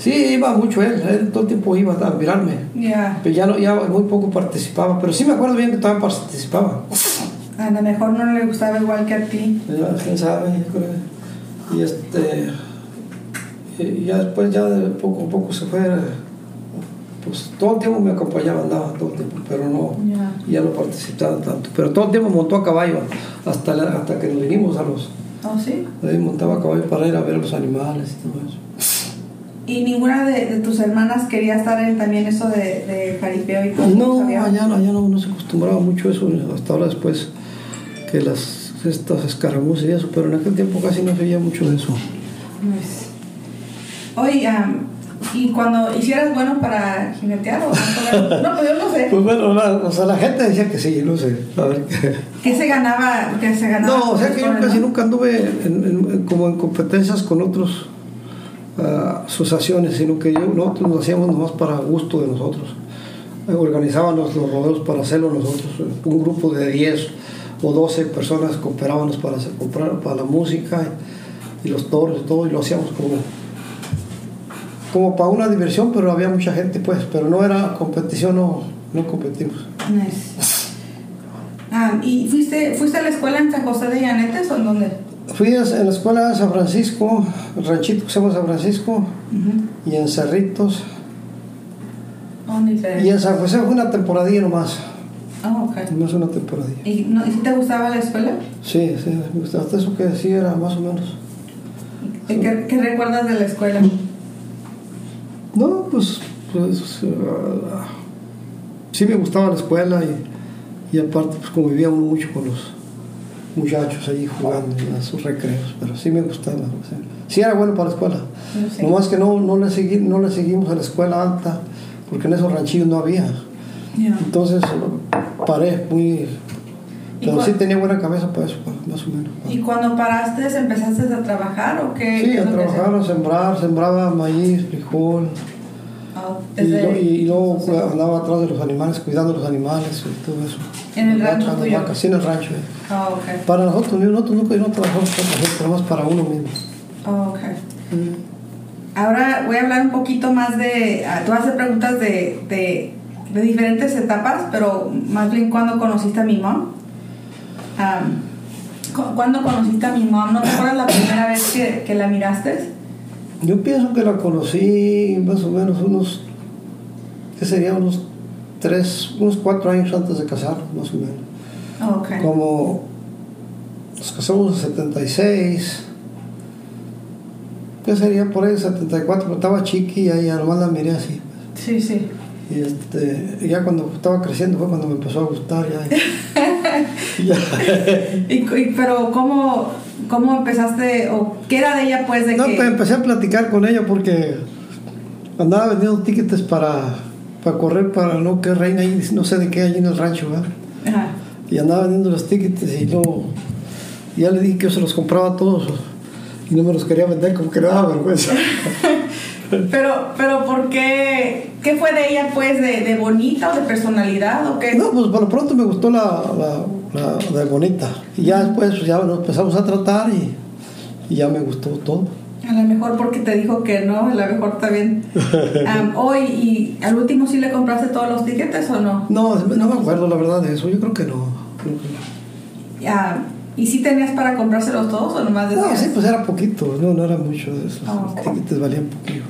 Sí, iba mucho él, él todo el tiempo iba a mirarme. Ya. Pero ya, no, ya muy poco participaba, pero sí me acuerdo bien que también participaba. A lo mejor no le gustaba igual que a ti. Ya, quién sabe. Y este. Y ya después, ya de poco a poco se fue. Pues todo el tiempo me acompañaba, andaba todo el tiempo, pero no. Ya. Ya no participaba tanto. Pero todo el tiempo montó a caballo, hasta, la- hasta que nos vinimos a los. Oh, sí. Ahí montaba a caballo para ir a ver los animales y todo eso. ¿Y ninguna de, de tus hermanas quería estar en también eso de, de jaripeo y todo? No, allá, no, allá no, no se acostumbraba mucho eso, hasta ahora después que las estas escaramuzas y eso, pero en aquel tiempo casi no se veía mucho de eso. Pues, Oye, ¿y cuando hicieras bueno para jinetear o no? Pues yo no sé. Pues bueno, la, o sea, la gente decía que sí, no sé. A ver qué. ¿Qué se ganaba? ¿Qué se ganaba No, o sea que yo casi nunca anduve en- como en competencias con otros ah, asociaciones, sino que yo, nosotros lo hacíamos nomás para gusto de nosotros. Eh, Organizábamos los rodeos para hacerlo nosotros. Un grupo de 10 o 12 personas cooperábamos para, hacer- comprar, para la música y los toros y todo, y lo hacíamos como, como para una diversión, pero había mucha gente, pues, pero no era competición, no, no competimos. Nice. Ah, ¿Y fuiste, fuiste a la escuela en San José de Llanetes o en dónde? Fui a en la escuela de San Francisco, el ranchito que se llama San Francisco, y en Cerritos. Oh. Y en San José fue una temporadilla nomás, Ah, ok. nomás una temporadilla. ¿Y, no, ¿y si te gustaba la escuela? Sí, sí, me gustaba. Hasta eso que sí era más o menos. ¿Y ¿Qué, qué recuerdas de la escuela? No, pues, pues ah, sí me gustaba la escuela y, y aparte pues convivía mucho con los muchachos allí jugando en sus recreos, pero sí me gustaba. o sea, sí era bueno para la escuela. Sé. Nomás que no, no, le segui- no le seguimos a la escuela alta, porque en esos ranchillos no había. Ya. Entonces paré muy, ¿Y Pero sí tenía buena cabeza para eso, más o menos. ¿Y cuando paraste, empezaste a trabajar o qué? Sí, a trabajar, a sembrar, sembraba maíz, frijol. Ah, Y, luego andaba atrás de los animales, cuidando los animales y todo eso. ¿En el rancho tuyo? sí, en el rancho. eh. Ah, ok. Para nosotros, nosotros nunca no trabajamos para nada más para uno mismo. Ah, ok. Ahora voy a hablar un poquito más de. Tú haces preguntas de, de, de diferentes etapas, pero más bien cuando conociste a mi mom. Cu- ¿Cuándo conociste a mi mom? ¿No te acuerdas la primera vez que, que la miraste? Yo pienso que la conocí más o menos unos, ¿qué sería? Unos tres, unos cuatro años antes de casarnos, más o menos. Ah, ok. Como nos casamos en 76, ¿qué sería por ahí? 74, pero estaba chiqui y ahí nomás la miré así. Sí, sí. Y este, ya cuando estaba creciendo fue cuando me empezó a gustar ya. Y- pero ¿cómo, ¿cómo empezaste? ¿O qué era de ella pues de No, que... pues empecé a platicar con ella porque andaba vendiendo tickets para, para correr para no que reina ahí, no sé de qué, allí en el rancho. Ajá. Y andaba vendiendo los tickets y luego ya le dije que yo se los compraba a todos y no me los quería vender como que le daba vergüenza. Pero, pero ¿por qué? ¿Qué fue de ella pues? ¿De, de bonita o de personalidad o qué? No, pues por lo pronto me gustó la, la, la de bonita. Y ya después pues, ya nos empezamos a tratar y, y ya me gustó todo. A lo mejor porque te dijo que no, a lo mejor también. Am, hoy, ¿y al último sí le compraste todos los tiquetes o no? No, no me acuerdo la verdad de eso, yo creo que no. creo que no. Am, ¿Y si tenías para comprárselos todos o nomás No, decías? sí, pues era poquito, no, no era mucho de eso. Ah, Los tickets valían poquito.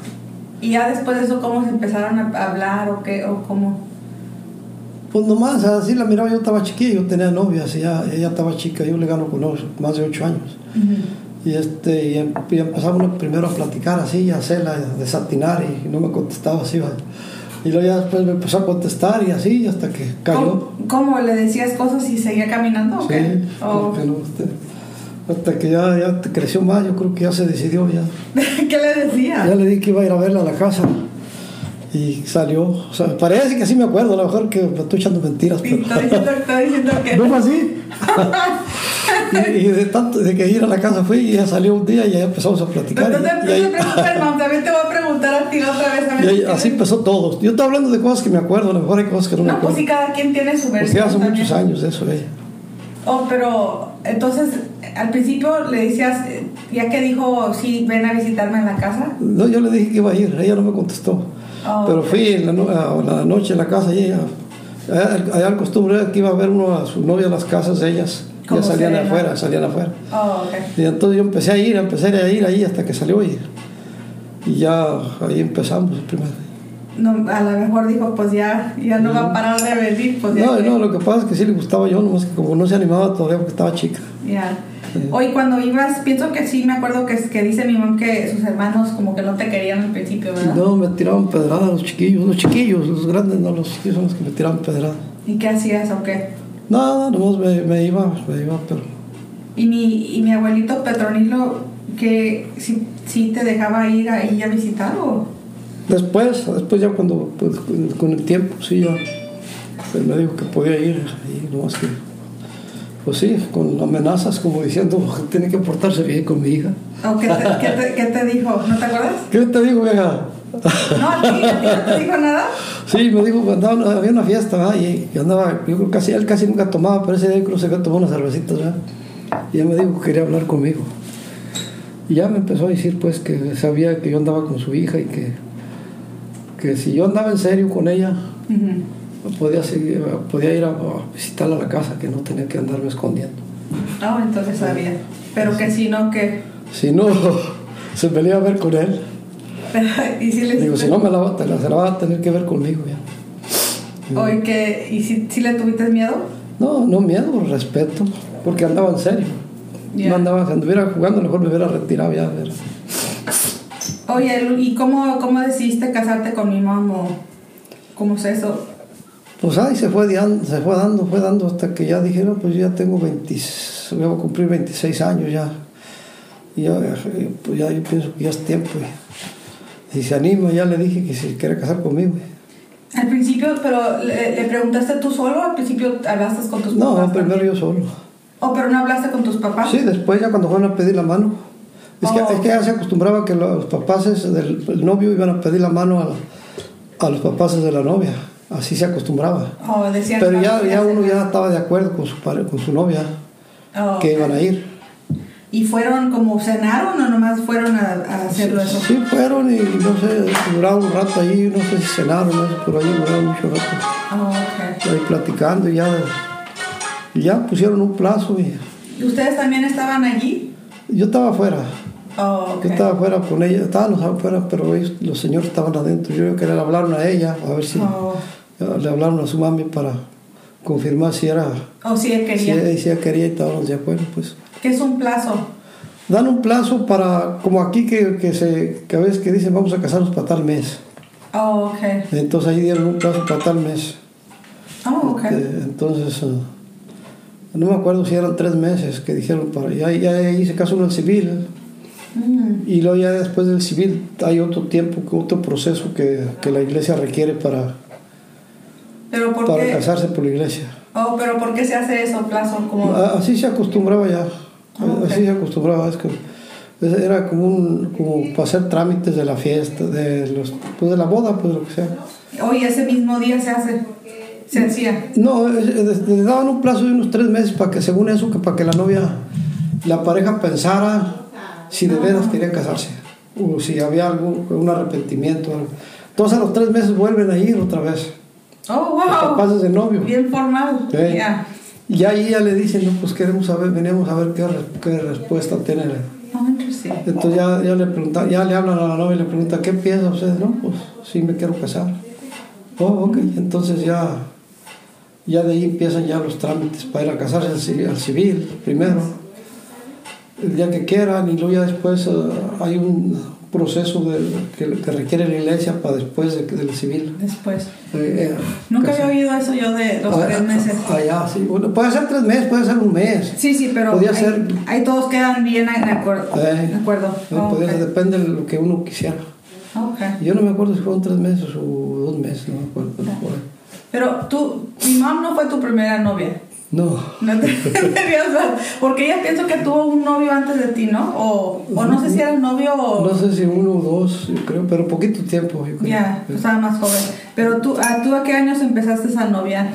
¿Y ya después de eso cómo se empezaron a hablar o qué? ¿O cómo? Pues nomás, así la miraba, yo estaba chiquilla, yo tenía novia, así ya, ella estaba chica, yo le gano con más de ocho años. Y, este, y, em- y empezamos primero a platicar así, y a hacerla, desatinar, y no me contestaba así. ¿vale? Y luego ya después me empezó a contestar y así, hasta que cayó. ¿Cómo, cómo le decías cosas y seguía caminando o qué? Sí, ¿O porque no, este, hasta que ya, ya creció más, yo creo que ya se decidió, ya, ¿Qué le decía? ya le di que iba a ir a verla a la casa. Y salió, o sea, parece que sí me acuerdo, a lo mejor que me estoy echando mentiras, pero... diciendo, que ¿No fue así? y, y de tanto de que ir a la casa fui y ella salió un día y ya empezamos a platicar. Pero no te, y, no ahí- te preocupes, mam, también te voy a preguntar a ti otra vez. A y así empezó todo. Yo estaba hablando de cosas que me acuerdo, a lo mejor hay cosas que no, me No, pues acuerdo. sí, cada quien tiene su Porque versión. hace también. muchos años de eso ella. Oh, pero entonces al principio le decías, eh, ya que dijo, sí, ven a visitarme en la casa. No, yo le dije que iba a ir, ella no me contestó. Oh, Pero fui en la, no- a la noche en la casa y ella, allá, el costumbre era que iba a ver uno a su novia a las casas de ellas. Ya salían serena. afuera, salían afuera. Oh. Y entonces yo empecé a ir, empecé a ir ahí hasta que salió y, y ya ahí empezamos el primer día. No, a lo mejor dijo, pues ya, ya no va a parar de venir. Pues ya. No, que- no, lo que pasa es que sí le gustaba yo, nomás que como no se animaba todavía porque estaba chica. Ya. Hoy cuando ibas, pienso que sí, me acuerdo que, que dice mi mamá que sus hermanos como que no te querían al principio, ¿verdad? No, me tiraban pedradas los chiquillos, los chiquillos, los grandes, no, los chiquillos son los que me tiraban pedradas. ¿Y qué hacías o qué? Nada, nomás me, me iba, me iba, pero Y mi, y mi abuelito Petronilo, que si, si te dejaba ir ahí a visitar o... después, después ya cuando, pues, con, con el tiempo, sí, ya pues, me dijo que podía ir y nomás que, pues sí, con amenazas como diciendo que tiene que portarse bien con mi hija. ¿O qué te, qué te- qué te dijo? ¿No te acuerdas? ¿Qué te digo, vieja? No, a ti, a ti no te dijo nada. Sí, me dijo, andaba, había una fiesta, ¿verdad? y, andaba, yo creo que casi, él casi nunca tomaba, pero ese día creo que se había tomado unas cervecitas, ¿verdad? Y él me dijo que quería hablar conmigo. Y ya me empezó a decir, pues, que sabía que yo andaba con su hija y que, que si yo andaba en serio con ella. Podía, seguir, podía ir a, a visitarla a la casa, que no tenía que andarme escondiendo. Ah, entonces sabía. Pero que si no, que... Si no, se iba a ver con él. y si le Digo, si no, me la, va- te la- se la va a tener que ver conmigo ya. Oye, que... ¿Y si, si le tuviste miedo? No, no miedo, respeto, porque andaba en serio. Ya. No andaba, si anduviera jugando, mejor me hubiera retirado ya. ver. Oye, ¿y cómo, cómo decidiste casarte con mi mamá? ¿Cómo es eso? Pues ahí se fue, se fue dando, fue dando hasta que ya dijeron, pues ya tengo 20, voy a cumplir 26 años ya. Y ya, eh, pues ya yo pienso que ya es tiempo. Y, y se anima, ya le dije que si quiere casar conmigo. Al principio, pero ¿le, le preguntaste tú solo? ¿Al principio hablaste con tus No, papás? primero yo solo. ¿O pero no hablaste con tus papás? Sí, después ya cuando fueron a pedir la mano. Es, que, Oh. es que ya se acostumbraba que los papás del el novio iban a pedir la mano a, a los papás de la novia. Así se acostumbraba. ¿O decían Pero ya, uno ya estaba de acuerdo con su, pare- con su novia Oh, que iban a ir. ¿Y fueron como cenaron o nomás fueron a, a hacerlo eso? Sí, fueron y no sé, duraron un rato ahí, no sé si cenaron, no sé, pero ahí duraron mucho rato. Oh, ok. Ahí platicando y ya, y ya pusieron un plazo y ¿Y ¿Ustedes también estaban allí? yo estaba afuera. Oh, ok. Yo estaba afuera con ella, estábamos afuera, pero ellos, los señores estaban adentro. Yo creo que le hablaron a ella, a ver si Oh, le hablaron a su mami para confirmar si era, oh, sí, él si, quería. ella- si ella quería y estábamos de acuerdo, pues. ¿Qué es un plazo? Dan un plazo para, como aquí que, que, se, que a veces que dicen vamos a casarnos para tal mes. Oh, ok. Entonces ahí dieron un plazo para tal mes. Oh, ok. Eh, entonces, ah, no me acuerdo si eran tres meses que dijeron para. Ya, ya ahí se casó en el civil. Mm, Y luego ya después del civil hay otro tiempo, otro proceso que, que la iglesia requiere para, ¿Pero por para qué? casarse por la iglesia. Oh, pero ¿por qué se hace eso, plazo? Como... A- Así se acostumbraba ya. Ah, ok. Así se acostumbraba. Es que era como, un, como para hacer trámites de la fiesta, de, los, pues de la boda, pues lo que sea. Hoy ese mismo día se hace, se hacía. No, le daban un plazo de unos tres meses para que, según eso, que para que la novia, la pareja pensara si de veras querían casarse o si había algún un arrepentimiento. algo. Entonces a los tres meses vuelven a ir otra vez. Oh, Los wow. papás de novio. Bien formal. Ya. Y ahí ya le dicen, no, pues queremos saber, veníamos a ver qué, qué respuesta tiene. Oh. Entonces ya, ya le preguntan, ya le hablan a la novia y le preguntan, ¿qué piensa usted? No, pues sí me quiero casar. Oh, ok. Entonces ya, ya de ahí empiezan ya los trámites para ir a casarse al civil primero, el día que quieran, y luego ya después eh, hay un proceso de, que, que requiere la iglesia para después de- del civil. Después. Eh, eh, Nunca había oído eso yo de los Ah, tres meses. Allá, sí. Bueno, puede ser tres meses, puede ser un mes. Sí, sí, pero Podía ahí, ser- ahí todos quedan bien de acuerdo. Eh, de acuerdo. no, Oh, podía- ok. Depende de lo que uno quisiera. Ok. Yo no me acuerdo si fueron tres meses o dos meses, no me acuerdo. ahí. Pero tú, mi mamá no fue tu primera novia. No, No te Porque ella pienso que tuvo un novio antes de ti, ¿no? O, o no sé si era novio o... no sé si uno o dos, yo creo, pero poquito tiempo. Yo creo. Ya, pues estaba más joven. Pero tú, ¿a, ¿tú a qué años empezaste esa novia?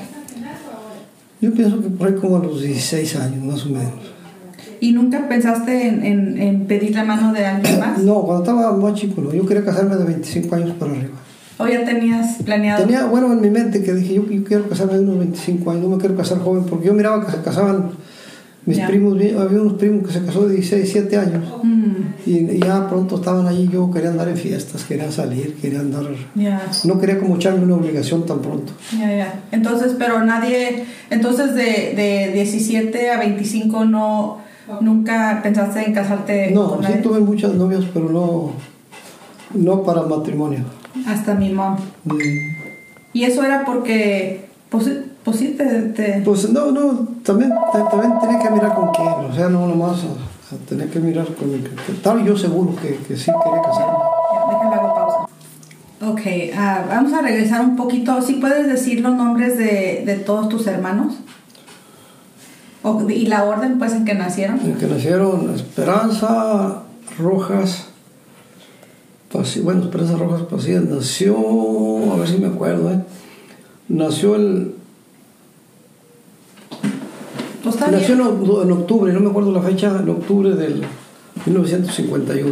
Yo pienso que por ahí como a los 16 años, más o menos. ¿Y nunca pensaste en, en, en pedir la mano de alguien más? No, cuando estaba más chico, no. yo quería casarme de 25 años para arriba. ¿O ya tenías planeado? Tenía, bueno, en mi mente que dije, yo, yo quiero casarme de unos 25 años, no me quiero casar joven, porque yo miraba que se casaban mis Ya. primos, había unos primos que se casó de 16, 17 años. Mm, Y, y ya pronto estaban allí, yo quería andar en fiestas, quería salir, quería andar... ya, No quería como echarme una obligación tan pronto. ya, ya. Entonces, pero nadie... Entonces, de, de 17 a 25 no... ¿Nunca pensaste en casarte No, con sí nadie? tuve muchas novias, pero no, no para matrimonio. Hasta mi mom. Mm. Y eso era porque... Pues, pues sí, te... te- Pues no, no, también, ta- también tenía que mirar con quién, o sea, no nomás a tener que mirar con el que, estaba yo seguro que, que sí quería casarme. Ya, déjame hago pausa. Ok, ah, vamos a regresar un poquito. ¿Sí puedes decir los nombres de, de todos tus hermanos? O- y la orden, pues, en que nacieron. En que nacieron Esperanza Rojas, Bueno, Esperanza Rojas Pasillas nació, a ver si me acuerdo, ¿eh? Nació el, está nació en, bien. oc- en octubre, no me acuerdo la fecha, en octubre del 1951.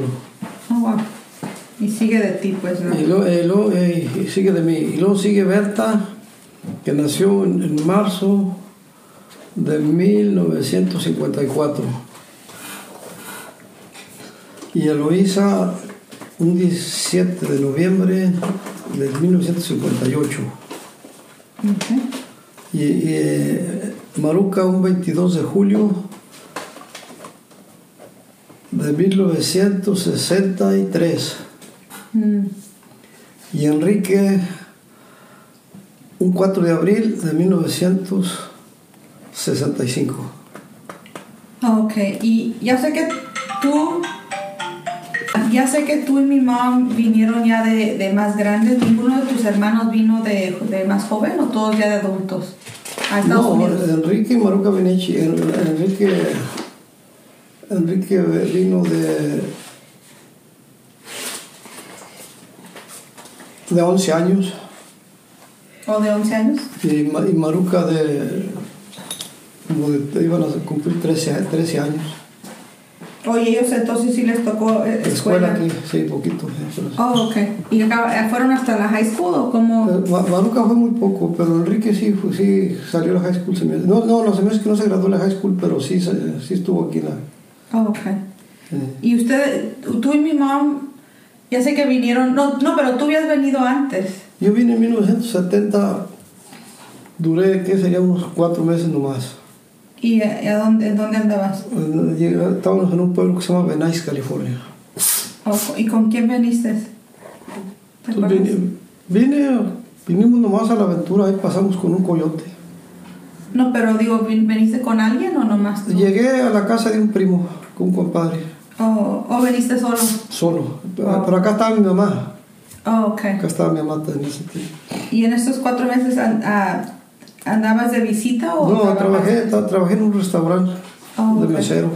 Oh, wow. Y sigue de ti, pues, ¿no? Y eh, eh, y sigue de mí. Y luego sigue Berta, que nació en, en marzo de 1954. Y Eloísa, un 17 de noviembre de 1958. Ujú. Y, y, Maruca, un 22 de julio de 1963. Mm. Y Enrique, un 4 de abril de 1965. Ok, y ya sé que tú, ya sé que tú y mi mamá vinieron ya de, de más grandes. ¿Ninguno de tus hermanos vino de, de más joven o todos ya de adultos? A Estados No, Unidos. Enrique y Maruca Benechi. En- Enrique, Enrique vino de, de 11 años ¿O de 11 años? y, Ma- y Maruca de, como de, iban a cumplir 13, a- 13 años. Oye, ellos entonces sí les tocó eh, Escuela escuela. aquí, sí, poquito. Oh, ok. ¿Y acaba- eh, fueron hasta la high school o cómo? Eh, Ma- Maruca fue muy poco, pero Enrique sí, fue- sí salió de la high school. se me- no, no, no, se me hace que no se graduó de la high school, pero sí, sí estuvo aquí en la... Oh, ok. eh, Y usted, tú y mi mom, ya sé que vinieron, no, no, pero tú habías venido antes. Yo vine en 1970, duré, ¿qué sería? Unos cuatro meses nomás. ¿Y a, dónde, dónde andabas? Estábamos en un pueblo que se llama Venice, California. Oh, ¿Y con quién viniste? ¿Te Entonces, acuerdas? vine, vine- vinimos nomás a la aventura, ahí pasamos con un coyote. No, pero digo, ¿vin- ¿veniste con alguien o nomás tú? Llegué a la casa de un primo, con un compadre, Oh, ¿O viniste solo? solo. Ah. Pero acá estaba mi mamá, Oh, ok. acá estaba mi mamá en ese tiempo. ¿Y en estos cuatro meses andabas de visita o No, trabajé, tra- trabajé en un restaurante Oh, de mesero.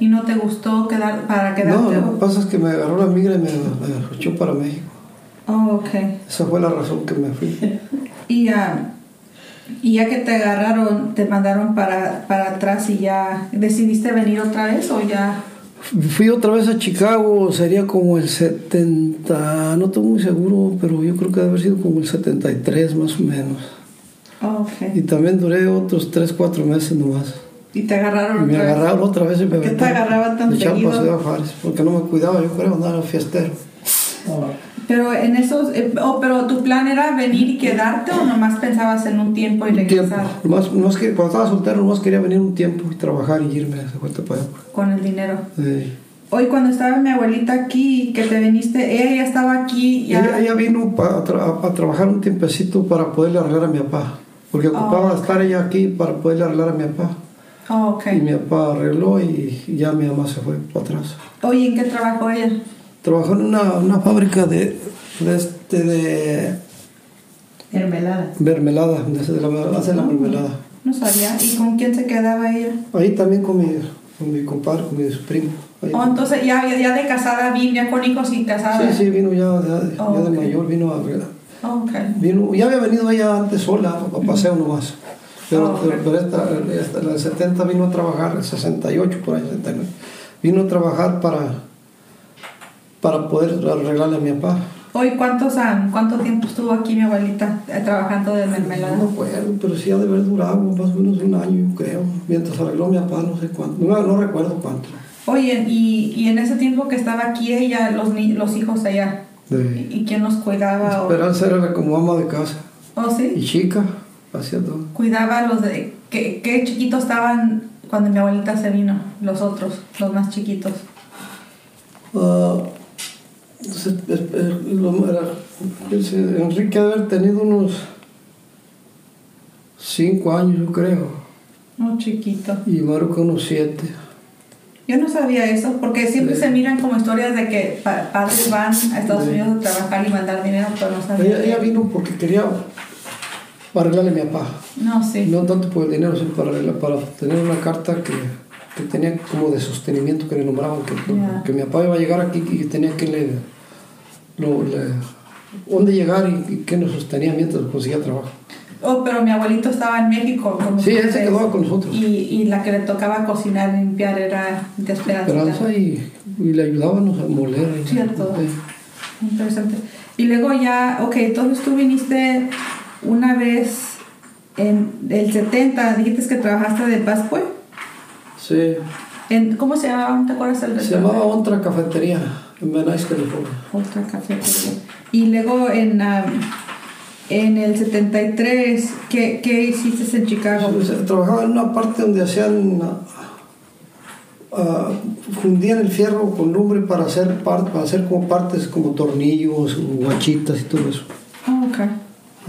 ¿Y no te gustó quedar para No, quedarte? lo que pasa es que me agarró la migra y me, me echó para México. Oh, ok. Esa fue la razón que me fui. Y, ah, y ya que te agarraron, te mandaron para, para atrás y ya decidiste venir otra vez o ya... Fui otra vez a Chicago, sería como el 70, no estoy muy seguro, pero yo creo que debe haber sido como el 73 más o menos. Oh, Y ok. también duré otros 3, 4 meses nomás. Y te agarraron Y me otra vez. agarraron otra vez y me ¿Por qué te agarraban tan para seguido? Ciudad Juárez, porque no me cuidaba, yo creo, andaba fiestero. Pero en esos... eh, oh, pero tu plan era venir y quedarte o nomás pensabas en un tiempo y Un tiempo. regresar Nomás, nomás que, cuando estaba soltero, nomás quería venir un tiempo y trabajar y irme de vuelta para allá. con el dinero? Eh, Hoy cuando estaba mi abuelita aquí, que te viniste, ella ya estaba aquí, ya... Ella, ella vino pa- a, tra- a trabajar un tiempecito para poderle arreglar a mi papá, porque ocupaba ok. estar ella aquí para poderle arreglar a mi papá. Oh, ok. Y mi papá arregló y, ya mi mamá se fue para atrás. Oye, ¿en qué trabajó ella? Trabajó en una, una fábrica de, de, este, de Mermelada. mermelada, hace la mermelada. No sabía. ¿Y con quién se quedaba ella? Ahí también con mi, con mi compadre, con mi primo. Oh, entonces ya, ya de casada vino, ya con hijos y casada. Sí, sí, vino ya, ya- ya de mayor, vino a arreglar. Oh, ok. Vino, ya había venido ella antes sola, a paseo nomás. Pero, Ah, pero, pero esta, esta, la del 70 vino a trabajar, el 68 por ahí, 69. Vino a trabajar para, para poder arreglarle a mi papá. Hoy, ¿cuántos han, ¿cuánto tiempo estuvo aquí mi abuelita eh, trabajando de mermelada? No acuerdo, pero sí ha de haber durado más o menos un año, creo. Mientras arregló mi papá, no sé cuánto. No, no recuerdo cuánto. Oye, y, y en ese tiempo que estaba aquí ella, los, los hijos allá, De ¿y, quién los cuidaba? O, Esperanza era como ama de casa. oh, sí. Y chica, hacía todo. Cuidaba a los de... ¿qué, ¿Qué chiquitos estaban cuando mi abuelita se vino? Los otros, los más chiquitos. Se- es- es- lo- era- ese Enrique debe haber tenido unos cinco años, yo creo, No, chiquito. y Maruca unos siete. Yo no sabía eso, porque siempre se miran como historias de que pa- padres van a Estados. Unidos a trabajar y mandar dinero, pero no sabía. Ella, ella vino porque quería arreglarle a mi papá. No, sí. No tanto por el dinero, sino para, para tener una carta que, que tenía como de sostenimiento que le nombraban, que, que mi papá iba a llegar aquí y tenía que le, lo, le- dónde llegar y, y que nos sostenía mientras conseguía trabajo. Oh, pero mi abuelito estaba en México. Sí, él se quedaba con nosotros. Y, y la que le tocaba cocinar y limpiar era de Esperanza. Esperanza y, y le ayudábamos a moler. y- Cierto. Sí. Interesante. Y luego ya, ok, entonces tú viniste una vez en el 70, dijiste que trabajaste de busboy. Sí. En, ¿Cómo se llamaba? ¿Te acuerdas el Se restaurante? llamaba Otra Cafetería en Venice, California. Otra cafetería. Y luego en, am, en el 73, ¿qué, qué hiciste en Chicago? Trabajaba en una parte donde hacían. ah, ah, fundían el fierro con lumbre para hacer, par- para hacer como partes como tornillos, guachitas y todo eso. Ah, ok.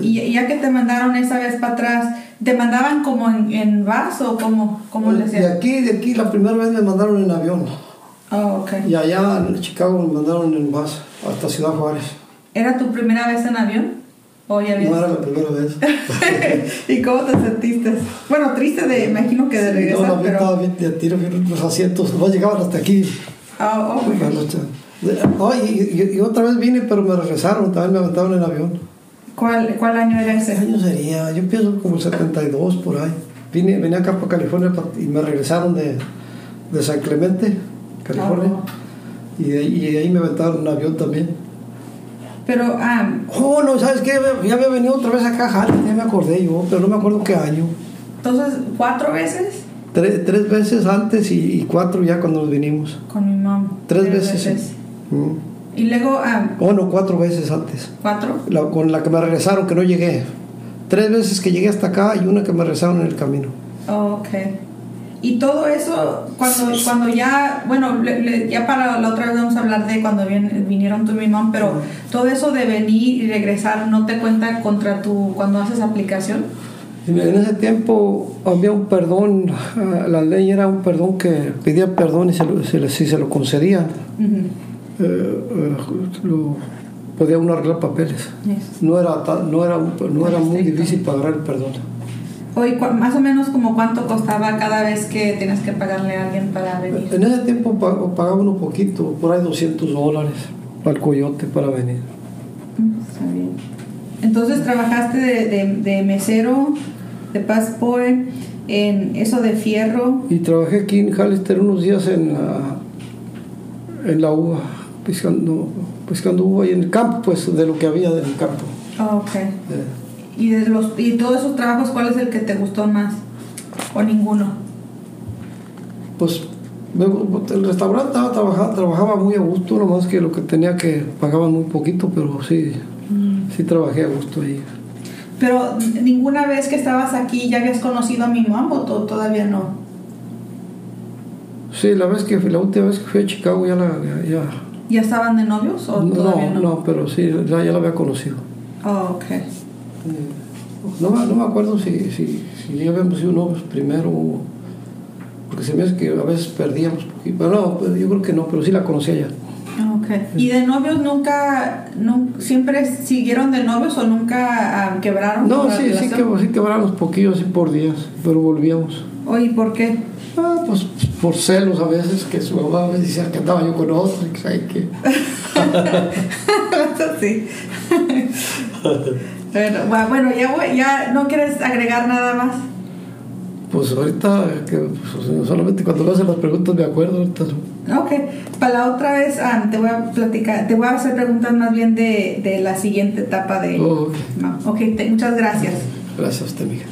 Y ya que te mandaron esa vez para atrás, ¿te mandaban como en, en bus o cómo, cómo le De aquí, de aquí, la primera vez me mandaron en avión. Oh, ok. Y allá en Chicago me mandaron en bus hasta Ciudad Juárez. ¿Era tu primera vez en avión? ¿O ya habías- No era la primera vez. ¿Y cómo te sentiste? Bueno, triste de, imagino que de regresar, no, pero... estaba bien de tiro, los asientos, no llegaban hasta aquí. Oh, oh, La. De- no, y, y- y otra vez vine, pero me regresaron, también me aventaron en avión. ¿Cuál, ¿Cuál año era ¿Qué ese? año sería? Yo pienso como el 72 por ahí. Vine, vine acá para California y me regresaron de, de San Clemente, California. Oh. Y, de, y de ahí me aventaron en avión también. Pero, ah, Oh, no, ¿sabes qué? Ya había venido otra vez acá, ya me acordé yo, pero no me acuerdo qué año. entonces, ¿cuatro veces? Tres, tres veces antes y, y cuatro ya cuando nos vinimos. Con mi mamá. Tres veces. sí. Mm. Y luego, ah, Oh, no, cuatro veces antes. ¿cuatro? La- con la que me regresaron, que no llegué. Tres veces que llegué hasta acá y una que me regresaron en el camino. Oh, ok. Y todo eso, cuando, cuando ya, bueno, le- le- ya para la otra vez vamos a hablar de cuando vin- vinieron tu y mi mamá, pero todo eso de venir y regresar no te cuenta contra tu, cuando haces aplicación. En ese tiempo había un perdón, la ley era un perdón que pedía perdón y se lo- se si se lo concedían, Ujú. eh, eh, lo- podía uno arreglar papeles. Yes. No era, no era, no era muy difícil pagar el perdón. Cua- más o menos como cuánto costaba cada vez que tienes que pagarle a alguien para venir. En ese tiempo pa- pagaba uno poquito, por ahí 200 dólares al coyote para venir. Mm, Está bien. Entonces trabajaste de, de, de mesero, de passport, en eso de fierro. Y trabajé aquí en Hallister unos días en la, en la uva, pescando, pescando uva y en el campo, pues de lo que había en el campo. Oh, ok. Eh, Y de los y todos esos trabajos, ¿cuál es el que te gustó más? ¿O ninguno? pues me- el restaurante trabajaba muy a gusto, nomás que lo que tenía que pagaban muy poquito, pero sí, sí trabajé a gusto ahí. Pero ninguna vez que estabas aquí ya habías conocido a mi mamá o to- todavía no. Sí, la vez que la última vez que fui a Chicago ya la ya, ya- ¿Ya estaban de novios o todavía no, no? no, pero sí, ya, ya la había conocido. Oh, ok. No, me- no me acuerdo si, si, si ya habíamos sido novios primero, porque se me hace que a veces perdíamos poquito. Pero no, pues, yo creo que no, pero sí la conocía ya. Ah, Ok. ¿Y de novios nunca, nun- siempre siguieron de novios o nunca ah, quebraron? No, sí, sí, que, sí quebramos poquillo así por días, pero volvíamos. Oye, ¿por qué? Ah, pues por celos a veces, que su mamá me decía que andaba yo con otro, y que sí. bueno, va- bueno, ya, voy- ya no quieres agregar nada más. Pues ahorita, que, pues, solamente cuando me hacen las preguntas me acuerdo. Ahorita. Ok, para la otra vez ah, te voy a platicar, te voy a hacer preguntas más bien de, de la siguiente etapa de... Oh, ok. No, ok, te- muchas gracias. Gracias a usted, mija.